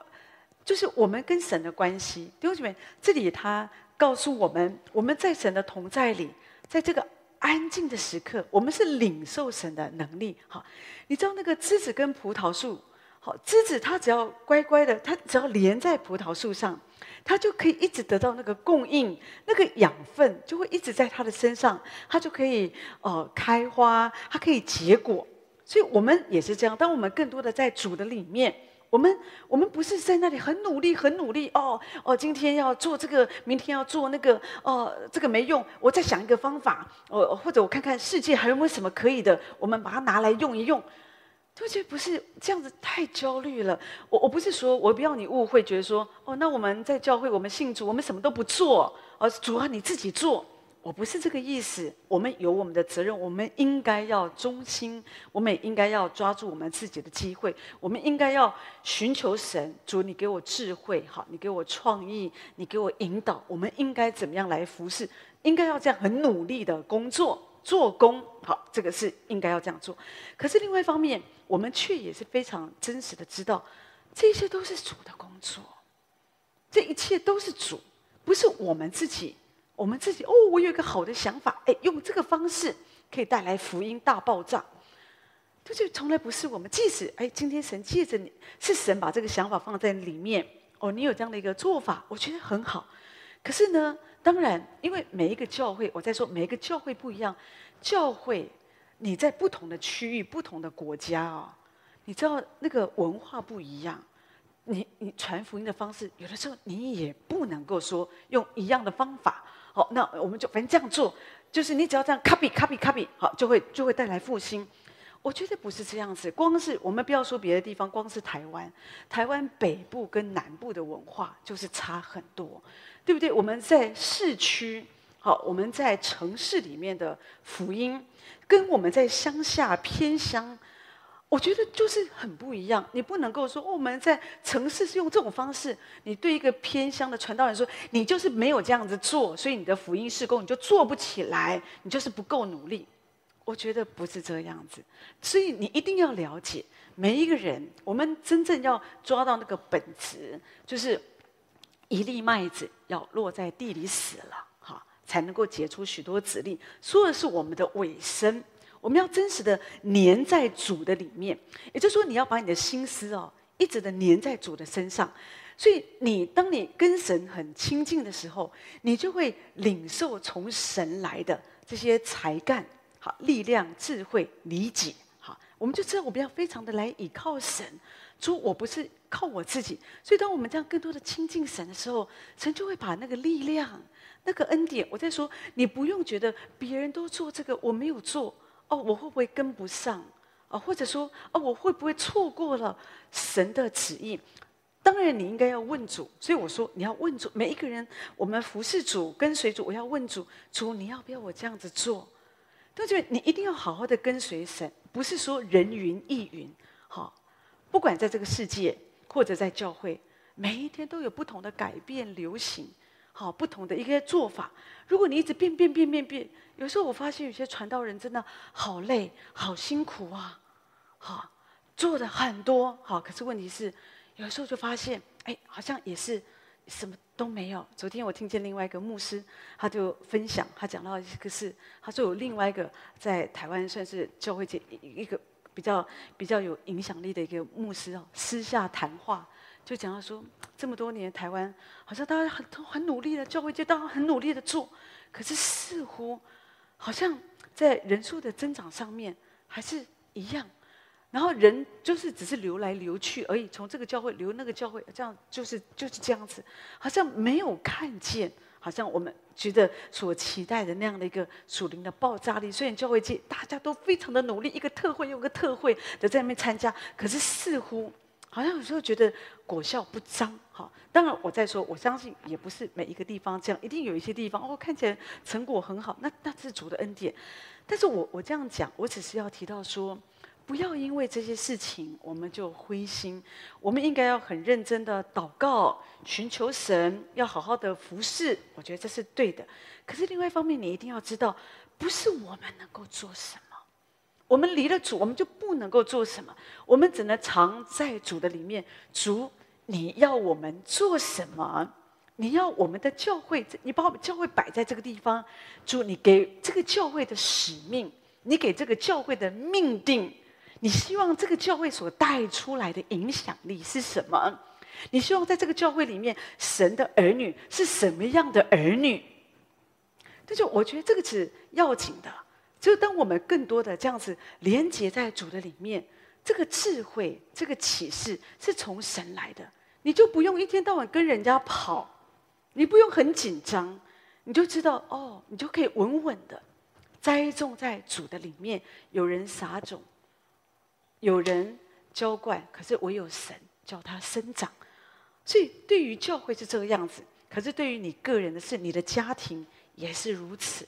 就是我们跟神的关系。弟兄姐妹，这里他。告诉我们，我们在神的同在里，在这个安静的时刻，我们是领受神的能力。好，你知道那个枝子跟葡萄树，好，枝子它只要乖乖的，它只要连在葡萄树上，它就可以一直得到那个供应，那个养分就会一直在它的身上，它就可以呃开花，它可以结果。所以我们也是这样，当我们更多的在主的里面。我们我们不是在那里很努力很努力哦哦，今天要做这个，明天要做那个哦，这个没用，我再想一个方法哦，或者我看看世界还有没有什么可以的，我们把它拿来用一用。就觉得不是这样子，太焦虑了。我我不是说我不要你误会，觉得说哦，那我们在教会，我们信主，我们什么都不做，而是主要你自己做。我不是这个意思，我们有我们的责任，我们应该要忠心，我们也应该要抓住我们自己的机会，我们应该要寻求神，主，你给我智慧，好，你给我创意，你给我引导，我们应该怎么样来服侍？应该要这样很努力的工作做工，好，这个是应该要这样做。可是另外一方面，我们却也是非常真实的知道，这些都是主的工作，这一切都是主，不是我们自己。我们自己哦，我有一个好的想法，哎，用这个方式可以带来福音大爆炸。这就从来不是我们。即使哎，今天神借着你，是神把这个想法放在里面哦，你有这样的一个做法，我觉得很好。可是呢，当然，因为每一个教会，我在说每一个教会不一样，教会你在不同的区域、不同的国家哦，你知道那个文化不一样。你你传福音的方式，有的时候你也不能够说用一样的方法。好，那我们就反正这样做，就是你只要这样 copy copy copy，好，就会就会带来复兴。我觉得不是这样子，光是我们不要说别的地方，光是台湾，台湾北部跟南部的文化就是差很多，对不对？我们在市区，好，我们在城市里面的福音，跟我们在乡下偏乡。我觉得就是很不一样，你不能够说，我们在城市是用这种方式，你对一个偏乡的传道人说，你就是没有这样子做，所以你的福音事工你就做不起来，你就是不够努力。我觉得不是这样子，所以你一定要了解每一个人，我们真正要抓到那个本质，就是一粒麦子要落在地里死了，哈，才能够结出许多子粒，说的是我们的尾声。我们要真实的粘在主的里面，也就是说，你要把你的心思哦，一直的粘在主的身上。所以，你当你跟神很亲近的时候，你就会领受从神来的这些才干、好力量、智慧、理解。好，我们就知道我们要非常的来倚靠神。主，我不是靠我自己。所以，当我们这样更多的亲近神的时候，神就会把那个力量、那个恩典。我在说，你不用觉得别人都做这个，我没有做。哦，我会不会跟不上？啊，或者说，哦，我会不会错过了神的旨意？当然，你应该要问主。所以我说，你要问主。每一个人，我们服侍主、跟随主，我要问主：主，你要不要我这样子做？对不对？你一定要好好的跟随神，不是说人云亦云。好，不管在这个世界或者在教会，每一天都有不同的改变流行。好，不同的一个做法。如果你一直变变变变变，有时候我发现有些传道人真的好累、好辛苦啊！好，做的很多好，可是问题是，有时候就发现，哎，好像也是什么都没有。昨天我听见另外一个牧师，他就分享，他讲到一个事，他说有另外一个在台湾算是教会界一个比较比较有影响力的一个牧师哦，私下谈话。就讲到说，这么多年台湾好像大家很都很努力的，教会界大家很努力的做，可是似乎好像在人数的增长上面还是一样，然后人就是只是流来流去而已，从这个教会流那个教会，这样就是就是这样子，好像没有看见，好像我们觉得所期待的那样的一个属灵的爆炸力。虽然教会界大家都非常的努力，一个特会又一个特会的在那边参加，可是似乎。好像有时候觉得果效不彰，哈。当然我在说，我相信也不是每一个地方这样，一定有一些地方哦，看起来成果很好，那那是主的恩典。但是我我这样讲，我只是要提到说，不要因为这些事情我们就灰心，我们应该要很认真的祷告，寻求神，要好好的服侍，我觉得这是对的。可是另外一方面，你一定要知道，不是我们能够做什么。我们离了主，我们就不能够做什么。我们只能藏在主的里面。主，你要我们做什么？你要我们的教会，你把我们教会摆在这个地方。主，你给这个教会的使命，你给这个教会的命定，你希望这个教会所带出来的影响力是什么？你希望在这个教会里面，神的儿女是什么样的儿女？这就我觉得这个是要紧的。就当我们更多的这样子连接在主的里面，这个智慧、这个启示是从神来的，你就不用一天到晚跟人家跑，你不用很紧张，你就知道哦，你就可以稳稳的栽种在主的里面。有人撒种，有人浇灌，可是唯有神叫它生长。所以对于教会是这个样子，可是对于你个人的事，你的家庭也是如此。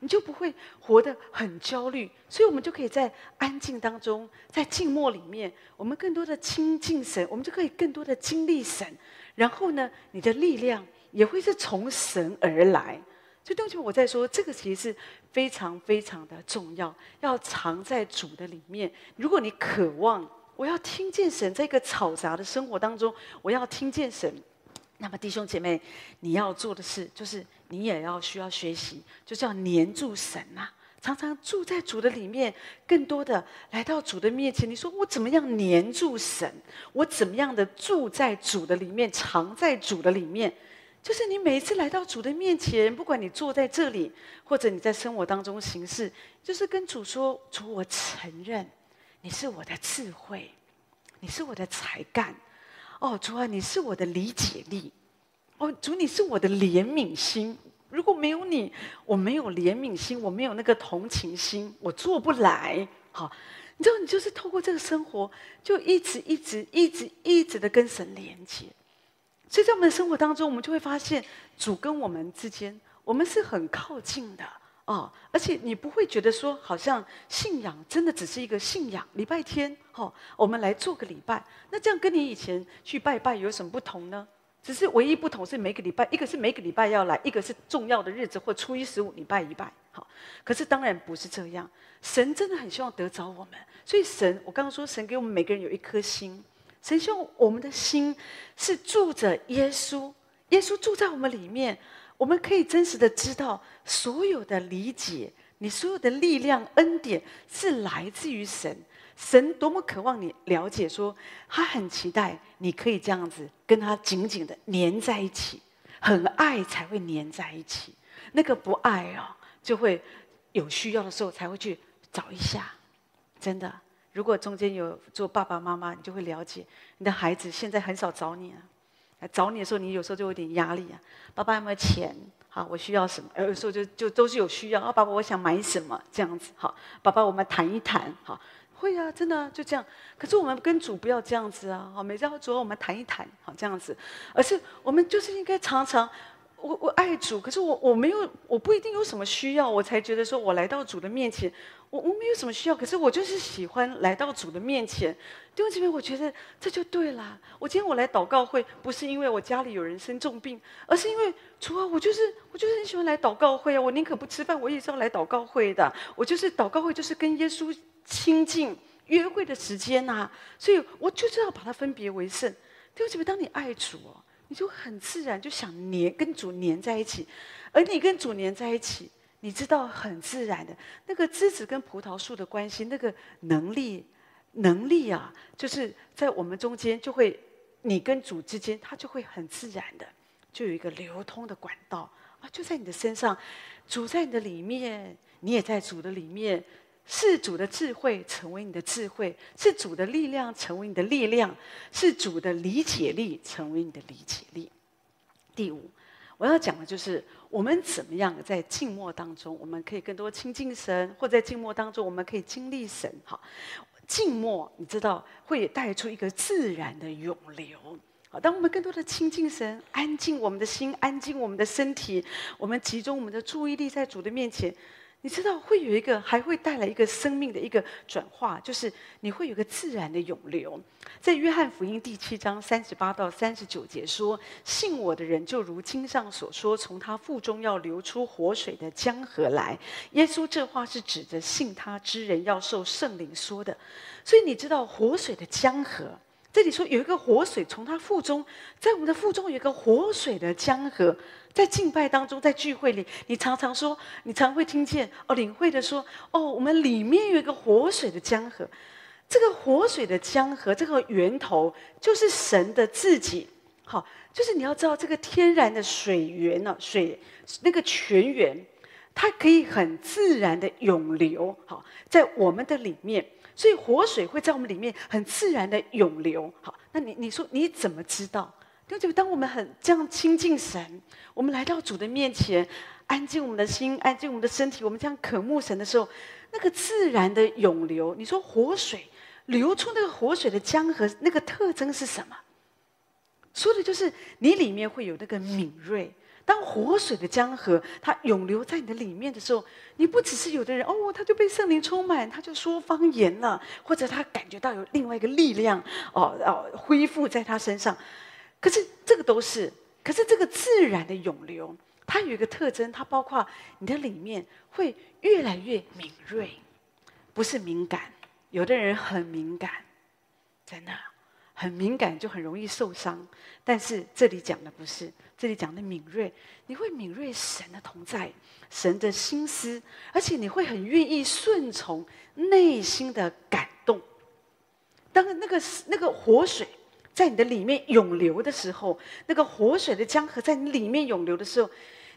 你就不会活得很焦虑，所以我们就可以在安静当中，在静默里面，我们更多的亲近神，我们就可以更多的经历神。然后呢，你的力量也会是从神而来。所以，对不起，我在说这个其实是非常非常的重要，要藏在主的里面。如果你渴望，我要听见神，在一个嘈杂的生活当中，我要听见神，那么弟兄姐妹，你要做的事，就是你也要需要学习，就叫黏住神呐、常常住在主的里面，更多的来到主的面前。你说我怎么样黏住神？我怎么样的住在主的里面，藏在主的里面？就是你每一次来到主的面前，不管你坐在这里，或者你在生活当中行事，就是跟主说：主，我承认你是我的智慧，你是我的才干。哦，主啊，你是我的理解力。哦，主，你是我的怜悯心。如果没有你，我没有怜悯心，我没有那个同情心，我做不来。好，你知道，你就是透过这个生活，就一直、一直、一直、一直的跟神连接。所以在我们的生活当中，我们就会发现，主跟我们之间，我们是很靠近的。哦，而且你不会觉得说，好像信仰真的只是一个信仰。礼拜天，哦，我们来做个礼拜，那这样跟你以前去拜拜有什么不同呢？只是唯一不同是每个礼拜，一个是每个礼拜要来，一个是重要的日子或初一十五礼拜一拜。好，可是当然不是这样。神真的很希望得着我们，所以神，我刚刚说，神给我们每个人有一颗心，神希望我们的心是住着耶稣，耶稣住在我们里面。我们可以真实的知道，所有的理解，你所有的力量、恩典，是来自于神。神多么渴望你了解说，他很期待你可以这样子跟他紧紧的黏在一起，很爱才会黏在一起。那个不爱哦，就会有需要的时候才会去找一下。真的，如果中间有做爸爸妈妈，你就会了解，你的孩子现在很少找你啊。来找你的时候，你有时候就有点压力啊。爸爸有没有钱？好，我需要什么？有时候就就都是有需要啊。爸爸，我想买什么？这样子，好，爸爸，我们谈一谈。好，会啊，真的就这样。可是我们跟主不要这样子啊。好，每次要主，我们谈一谈，好，这样子。而是我们就是应该常常。我我爱主，可是我我没有，我不一定有什么需要，我才觉得说我来到主的面前，我我没有什么需要，可是我就是喜欢来到主的面前。弟兄姐妹，我觉得这就对了。我今天我来祷告会，不是因为我家里有人生重病，而是因为主啊，我就是我就是很喜欢来祷告会啊。我宁可不吃饭，我也是要来祷告会的。我就是祷告会，就是跟耶稣亲近约会的时间呐、所以我就是要把它分别为圣。弟兄姐妹，当你爱主哦。你就很自然就想黏跟主黏在一起，而你跟主黏在一起，你知道很自然的那个枝子跟葡萄树的关系，那个能力能力啊，就是在我们中间就会，你跟主之间，它就会很自然的就有一个流通的管道啊，就在你的身上，主在你的里面，你也在主的里面。是主的智慧成为你的智慧，是主的力量成为你的力量，是主的理解力成为你的理解力。第五，我要讲的就是我们怎么样在静默当中，我们可以更多亲近神，或在静默当中，我们可以经历神。哈，静默你知道会带出一个自然的涌流。好，当我们更多的亲近神，安静我们的心，安静我们的身体，我们集中我们的注意力在主的面前。你知道会有一个，还会带来一个生命的一个转化，就是你会有个自然的涌流。在约翰福音第七章三十八到三十九节说：“信我的人，就如经上所说，从他腹中要流出活水的江河来。”耶稣这话是指着信他之人要受圣灵说的。所以你知道活水的江河，这里说有一个活水从他腹中，在我们的腹中有一个活水的江河。在敬拜当中，在聚会里，你常常说，你常会听见哦，领会的说，哦，我们里面有一个活水的江河，这个活水的江河，这个源头就是神的自己。好，就是你要知道，这个天然的水源呢，水那个泉源，它可以很自然的涌流。好，在我们的里面，所以活水会在我们里面很自然的涌流。好，那你你说你怎么知道？就当我们很这样亲近神，我们来到主的面前，安静我们的心，安静我们的身体，我们这样渴慕神的时候，那个自然的涌流，你说活水流出那个活水的江河，那个特征是什么？说的就是你里面会有那个敏锐。当活水的江河它涌流在你的里面的时候，你不只是有的人哦，他就被圣灵充满，他就说方言了，或者他感觉到有另外一个力量哦哦恢复在他身上。可是这个都是，可是这个自然的涌流，它有一个特征，它包括你的里面会越来越敏锐，不是敏感。有的人很敏感，真的很敏感，就很容易受伤。但是这里讲的不是，这里讲的敏锐，你会敏锐神的同在，神的心思，而且你会很愿意顺从内心的感动。当那个那个活水在你的里面涌流的时候，那个活水的江河在你里面涌流的时候，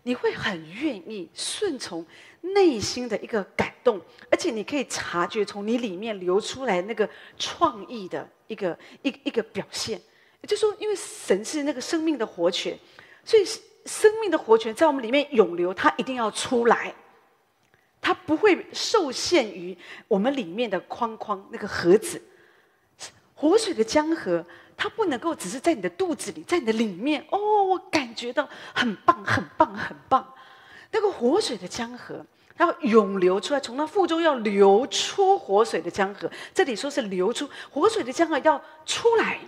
你会很愿意顺从内心的一个感动，而且你可以察觉从你里面流出来那个创意的一个一一个表现。也就是说，因为神是那个生命的活泉，所以生命的活泉在我们里面涌流，它一定要出来，它不会受限于我们里面的框框那个盒子。活水的江河，它不能够只是在你的肚子里，在你的里面哦，我感觉到很棒，很棒，很棒。那个活水的江河，它要涌流出来，从它腹中要流出活水的江河。这里说是流出活水的江河要出来，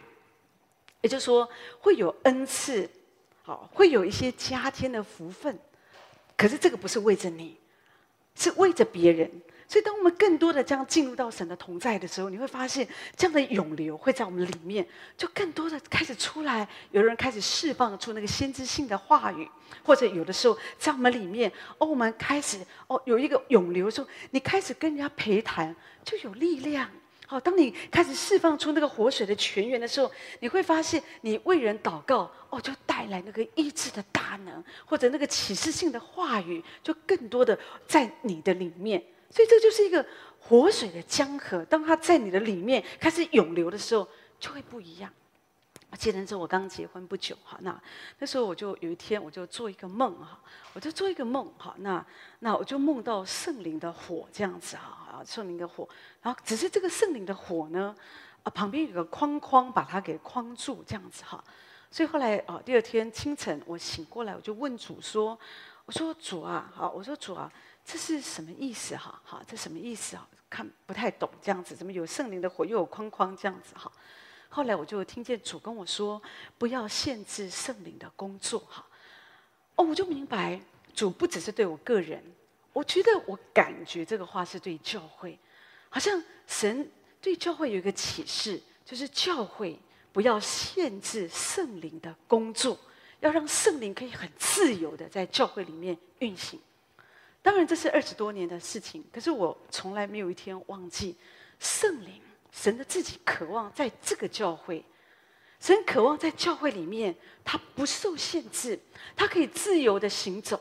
也就是说会有恩赐，好，会有一些加添的福分。可是这个不是为着你，是为着别人。所以，当我们更多的这样进入到神的同在的时候，你会发现这样的涌流会在我们里面，就更多的开始出来。有人开始释放出那个先知性的话语，或者有的时候在我们里面，哦，我们开始哦有一个涌流的时候，你开始跟人家陪谈，就有力量。好，当你开始释放出那个活水的泉源的时候，你会发现你为人祷告，哦，就带来那个医治的大能，或者那个启示性的话语，就更多的在你的里面。所以这就是一个活水的江河，当它在你的里面开始涌流的时候，就会不一样。我记得那时候我刚结婚不久哈，那那时候我就有一天我就做一个梦哈，我就做一个梦哈，那那我就梦到圣灵的火这样子哈啊，圣灵的火，然后只是这个圣灵的火呢啊旁边有个框框把它给框住这样子哈，所以后来啊第二天清晨我醒过来，我就问主说，我说主啊，好，我说主啊。这是什么意思哈？哈，这什么意思啊？看不太懂这样子，怎么有圣灵的火，又有框框这样子哈？后来我就听见主跟我说，不要限制圣灵的工作哈。哦，我就明白主不只是对我个人，我觉得我感觉这个话是对教会，好像神对教会有一个启示，就是教会不要限制圣灵的工作，要让圣灵可以很自由的在教会里面运行。当然，这是二十多年的事情，可是我从来没有一天忘记圣灵、神的自己渴望在这个教会，神渴望在教会里面，他不受限制，他可以自由的行走。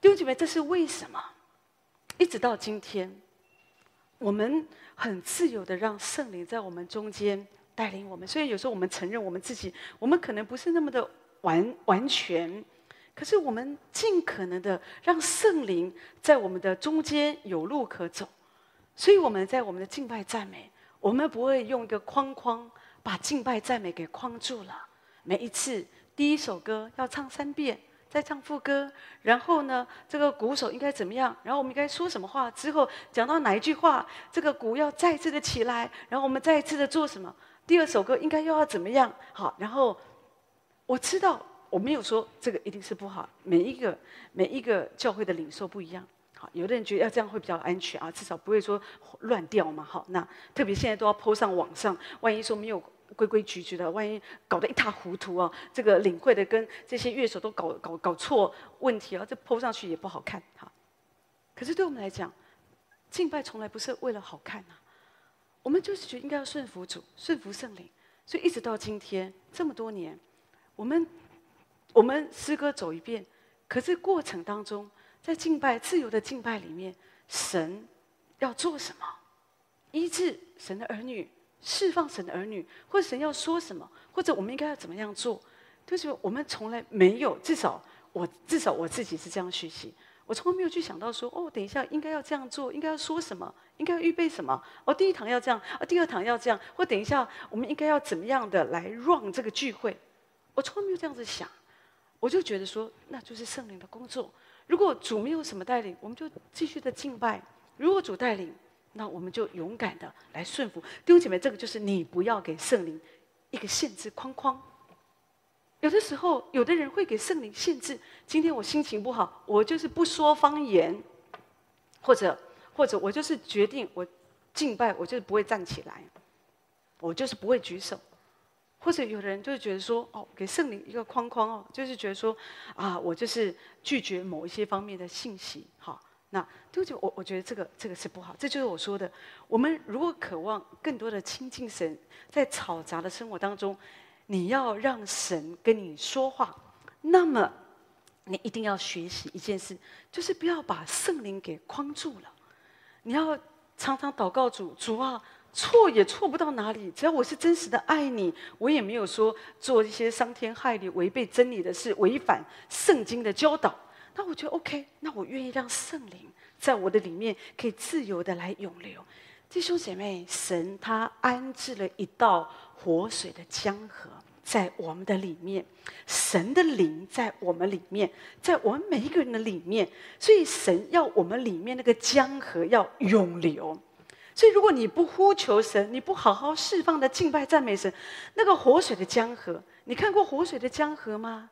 弟兄姐妹，这是为什么？一直到今天，我们很自由的让圣灵在我们中间带领我们。虽然有时候我们承认我们自己，我们可能不是那么的完完全。可是我们尽可能的让圣灵在我们的中间有路可走，所以我们在我们的敬拜赞美，我们不会用一个框框把敬拜赞美给框住了。每一次第一首歌要唱三遍，再唱副歌，然后呢，这个鼓手应该怎么样？然后我们应该说什么话？之后讲到哪一句话，这个鼓要再次的起来，然后我们再一次的做什么？第二首歌应该又要怎么样？好，然后我知道。我没有说这个一定是不好，每一个每一个教会的领受不一样。好，有的人觉得要这样会比较安全啊，至少不会说乱掉嘛。好，那特别现在都要 po 上网上，万一说没有规规矩矩的，万一搞得一塌糊涂啊，这个领会的跟这些乐手都搞搞搞错问题啊，这 po 上去也不好看。好，可是对我们来讲，敬拜从来不是为了好看啊，我们就是觉得应该要顺服主，顺服圣灵，所以一直到今天这么多年，我们。我们诗歌走一遍，可是过程当中，在敬拜自由的敬拜里面，神要做什么？医治神的儿女，释放神的儿女，或者神要说什么，或者我们应该要怎么样做？就是我们从来没有，至少我至少我自己是这样学习，我从来没有去想到说，哦，等一下应该要这样做，应该要说什么，应该要预备什么？哦，第一堂要这样，哦，第二堂要这样，或等一下我们应该要怎么样的来 run 这个聚会？我从来没有这样子想。我就觉得说，那就是圣灵的工作。如果主没有什么带领，我们就继续的敬拜；如果主带领，那我们就勇敢的来顺服。弟兄姐妹，这个就是你不要给圣灵一个限制框框。有的时候，有的人会给圣灵限制。今天我心情不好，我就是不说方言，或者或者我就是决定我敬拜，我就是不会站起来，我就是不会举手。或者有的人就会觉得说，哦，给圣灵一个框框哦，就是觉得说，啊，我就是拒绝某一些方面的信息，好，那就就我我觉得这个这个是不好，这就是我说的，我们如果渴望更多的亲近神，在嘈杂的生活当中，你要让神跟你说话，那么你一定要学习一件事，就是不要把圣灵给框住了，你要常常祷告主，主啊。错也错不到哪里，只要我是真实的爱你，我也没有说做一些伤天害理、违背真理的事、违反圣经的教导。那我觉得 OK，那我愿意让圣灵在我的里面可以自由的来涌流。弟兄姐妹，神他安置了一道活水的江河在我们的里面，神的灵在我们里面，在我们每一个人的里面，所以神要我们里面那个江河要涌流。所以，如果你不呼求神，你不好好释放的敬拜赞美神，那个活水的江河，你看过活水的江河吗？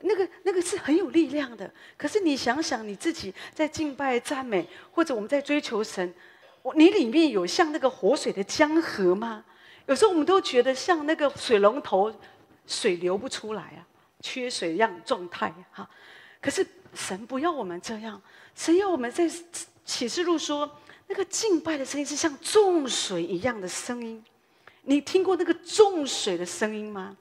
那个那个是很有力量的。可是你想想，你自己在敬拜赞美，或者我们在追求神，你里面有像那个活水的江河吗？有时候我们都觉得像那个水龙头，水流不出来啊，缺水一样状态哈。可是神不要我们这样，神要我们在启示录说。那个敬拜的声音是像重水一样的声音，你听过那个重水的声音吗？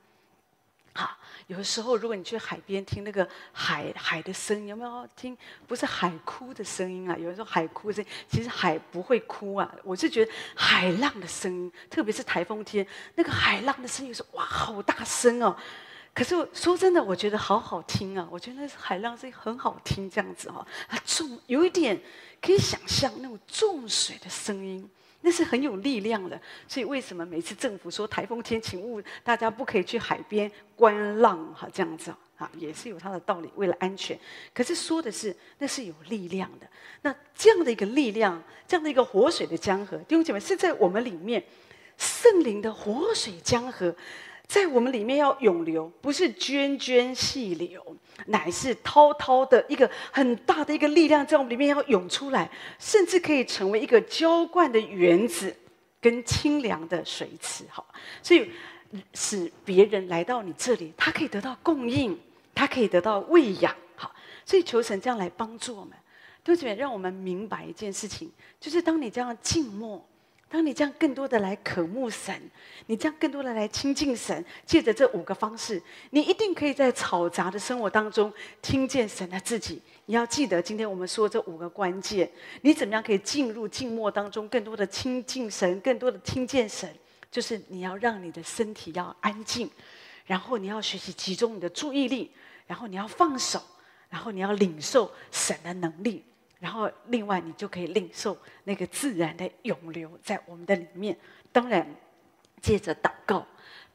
好，有的时候如果你去海边听那个海海的声音，有没有听？不是海哭的声音啊，有人说海哭声音，其实海不会哭啊。我是觉得海浪的声音，特别是台风天，那个海浪的声音是哇，好大声哦。可是说真的，我觉得好好听啊！我觉得那海浪声音很好听，这样子哈、它重有一点可以想象那种重水的声音，那是很有力量的。所以为什么每次政府说台风天，请勿大家不可以去海边观浪哈？这样子啊，也是有它的道理，为了安全。可是说的是那是有力量的。那这样的一个力量，这样的一个活水的江河，弟兄姐妹是在我们里面圣灵的活水江河。在我们里面要涌流，不是涓涓细流，乃是滔滔的一个很大的一个力量，在我们里面要涌出来，甚至可以成为一个浇灌的园子，跟清凉的水池。好，所以使别人来到你这里，他可以得到供应，他可以得到喂养。好，所以求神这样来帮助我们，对不对？让我们明白一件事情，就是当你这样静默。当你这样更多的来渴慕神，你这样更多的来亲近神，借着这五个方式，你一定可以在嘈杂的生活当中听见神的自己。你要记得，今天我们说这五个关键，你怎么样可以进入静默当中，更多的亲近神，更多的听见神？就是你要让你的身体要安静，然后你要学习集中你的注意力，然后你要放手，然后你要领受神的能力。然后，另外你就可以领受那个自然的涌流在我们的里面。当然，接着祷告，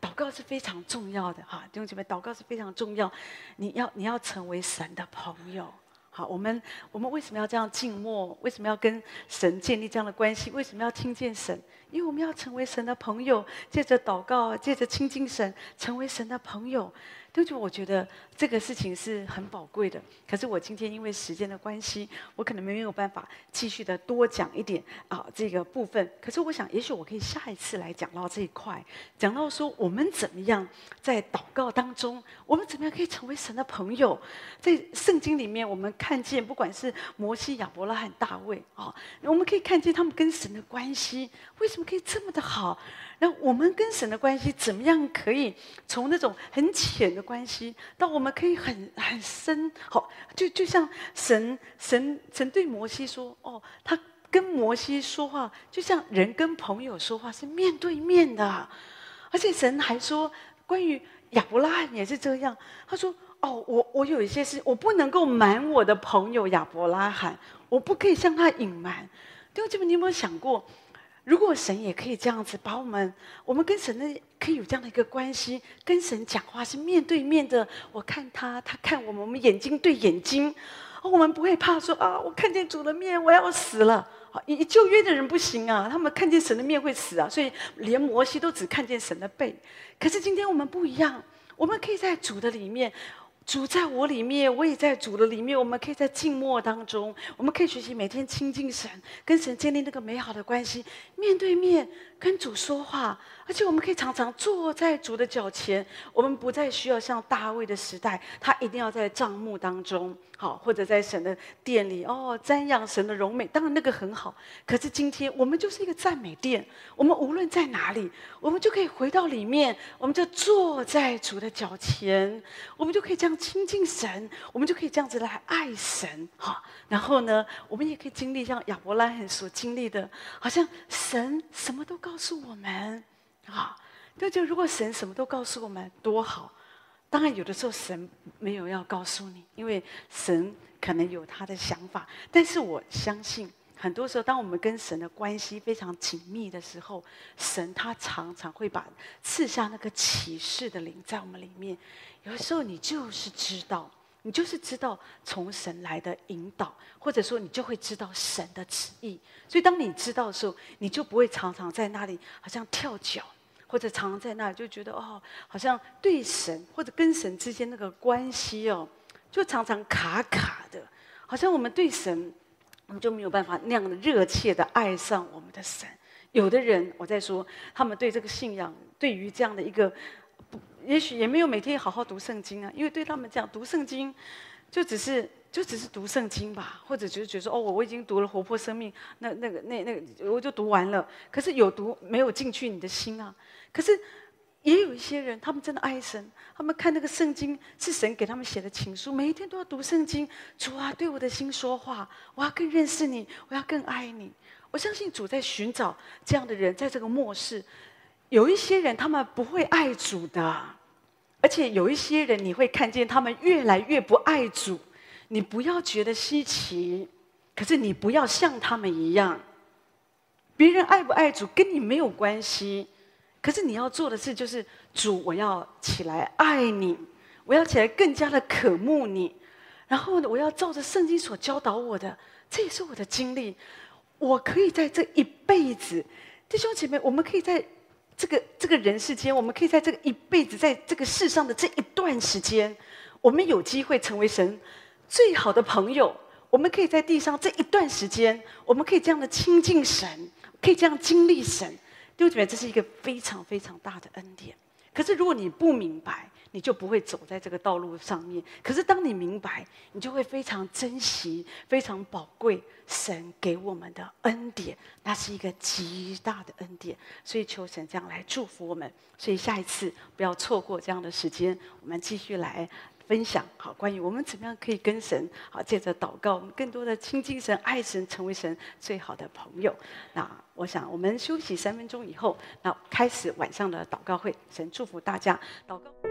祷告是非常重要的哈，弟兄姐妹，祷告是非常重要。你要你要成为神的朋友。好，我们我们为什么要这样静默？为什么要跟神建立这样的关系？为什么要听见神？因为我们要成为神的朋友，借着祷告，借着亲近神，成为神的朋友。对不，我觉得这个事情是很宝贵的。可是我今天因为时间的关系，我可能没有办法继续的多讲一点啊这个部分。可是我想，也许我可以下一次来讲到这一块，讲到说我们怎么样在祷告当中，我们怎么样可以成为神的朋友。在圣经里面，我们看见不管是摩西、亚伯拉罕、大卫啊，我们可以看见他们跟神的关系为什么可以这么的好。那我们跟神的关系怎么样可以从那种很浅的关系，到我们可以很很深？好，就就像神神神对摩西说：“哦，他跟摩西说话，就像人跟朋友说话是面对面的。”而且神还说，关于亚伯拉罕也是这样。他说：“哦，我我有一些事，我不能够瞒我的朋友亚伯拉罕，我不可以向他隐瞒。”弟兄姐妹，你有没有想过？如果神也可以这样子把我们，我们跟神的可以有这样的一个关系，跟神讲话是面对面的。我看他，他看我们，我们眼睛对眼睛，我们不会怕说啊，我看见主的面，我要死了。以旧约的人不行啊，他们看见神的面会死啊，所以连摩西都只看见神的背。可是今天我们不一样，我们可以在主的里面。主在我里面，我也在主的里面。我们可以在静默当中，我们可以学习每天亲近神，跟神建立那个美好的关系，面对面跟主说话。而且我们可以常常坐在主的脚前，我们不再需要像大卫的时代，他一定要在帐幕当中，好，或者在神的殿里哦，瞻仰神的荣美。当然那个很好，可是今天我们就是一个赞美殿，我们无论在哪里，我们就可以回到里面，我们就坐在主的脚前，我们就可以这样亲近神，我们就可以这样子来爱神，好，然后呢，我们也可以经历像亚伯拉罕所经历的，好像神什么都告告诉我们。啊，就就如果神什么都告诉我们多好，当然有的时候神没有要告诉你，因为神可能有他的想法。但是我相信，很多时候当我们跟神的关系非常紧密的时候，神他常常会把赐下那个启示的灵在我们里面。有的时候你就是知道，你就是知道从神来的引导，或者说你就会知道神的旨意。所以当你知道的时候，你就不会常常在那里好像跳脚。或者常常在那里就觉得哦，好像对神或者跟神之间那个关系哦，就常常卡卡的，好像我们对神，我们就没有办法那样的热切的爱上我们的神。有的人我在说，他们对这个信仰，对于这样的一个，也许也没有每天好好读圣经啊，因为对他们这样读圣经，就只是。就只是读圣经吧，或者就是觉得说哦，我我已经读了活泼生命，那那个那那个我就读完了。可是有读没有进去你的心啊？可是也有一些人，他们真的爱神，他们看那个圣经是神给他们写的情书，每一天都要读圣经。主啊，对我的心说话，我要更认识你，我要更爱你。我相信主在寻找这样的人，在这个末世，有一些人他们不会爱主的，而且有一些人你会看见他们越来越不爱主。你不要觉得稀奇，可是你不要像他们一样。别人爱不爱主跟你没有关系，可是你要做的事就是主，我要起来爱你，我要起来更加的渴慕你。然后呢，我要照着圣经所教导我的，这也是我的经历。我可以在这一辈子，弟兄姐妹，我们可以在这个这个人世间，我们可以在这个一辈子，在这个世上的这一段时间，我们有机会成为神。最好的朋友，我们可以在地上这一段时间，我们可以这样的亲近神，可以这样经历神，弟兄姐妹，这是一个非常非常大的恩典。可是如果你不明白，你就不会走在这个道路上面。可是当你明白，你就会非常珍惜、非常宝贵神给我们的恩典，那是一个极大的恩典。所以求神这样来祝福我们。所以下一次不要错过这样的时间，我们继续来。分享好，关于我们怎么样可以跟神好，借着祷告，我们更多的亲近神、爱神，成为神最好的朋友。那我想，我们休息三分钟以后，那开始晚上的祷告会。神祝福大家，祷告。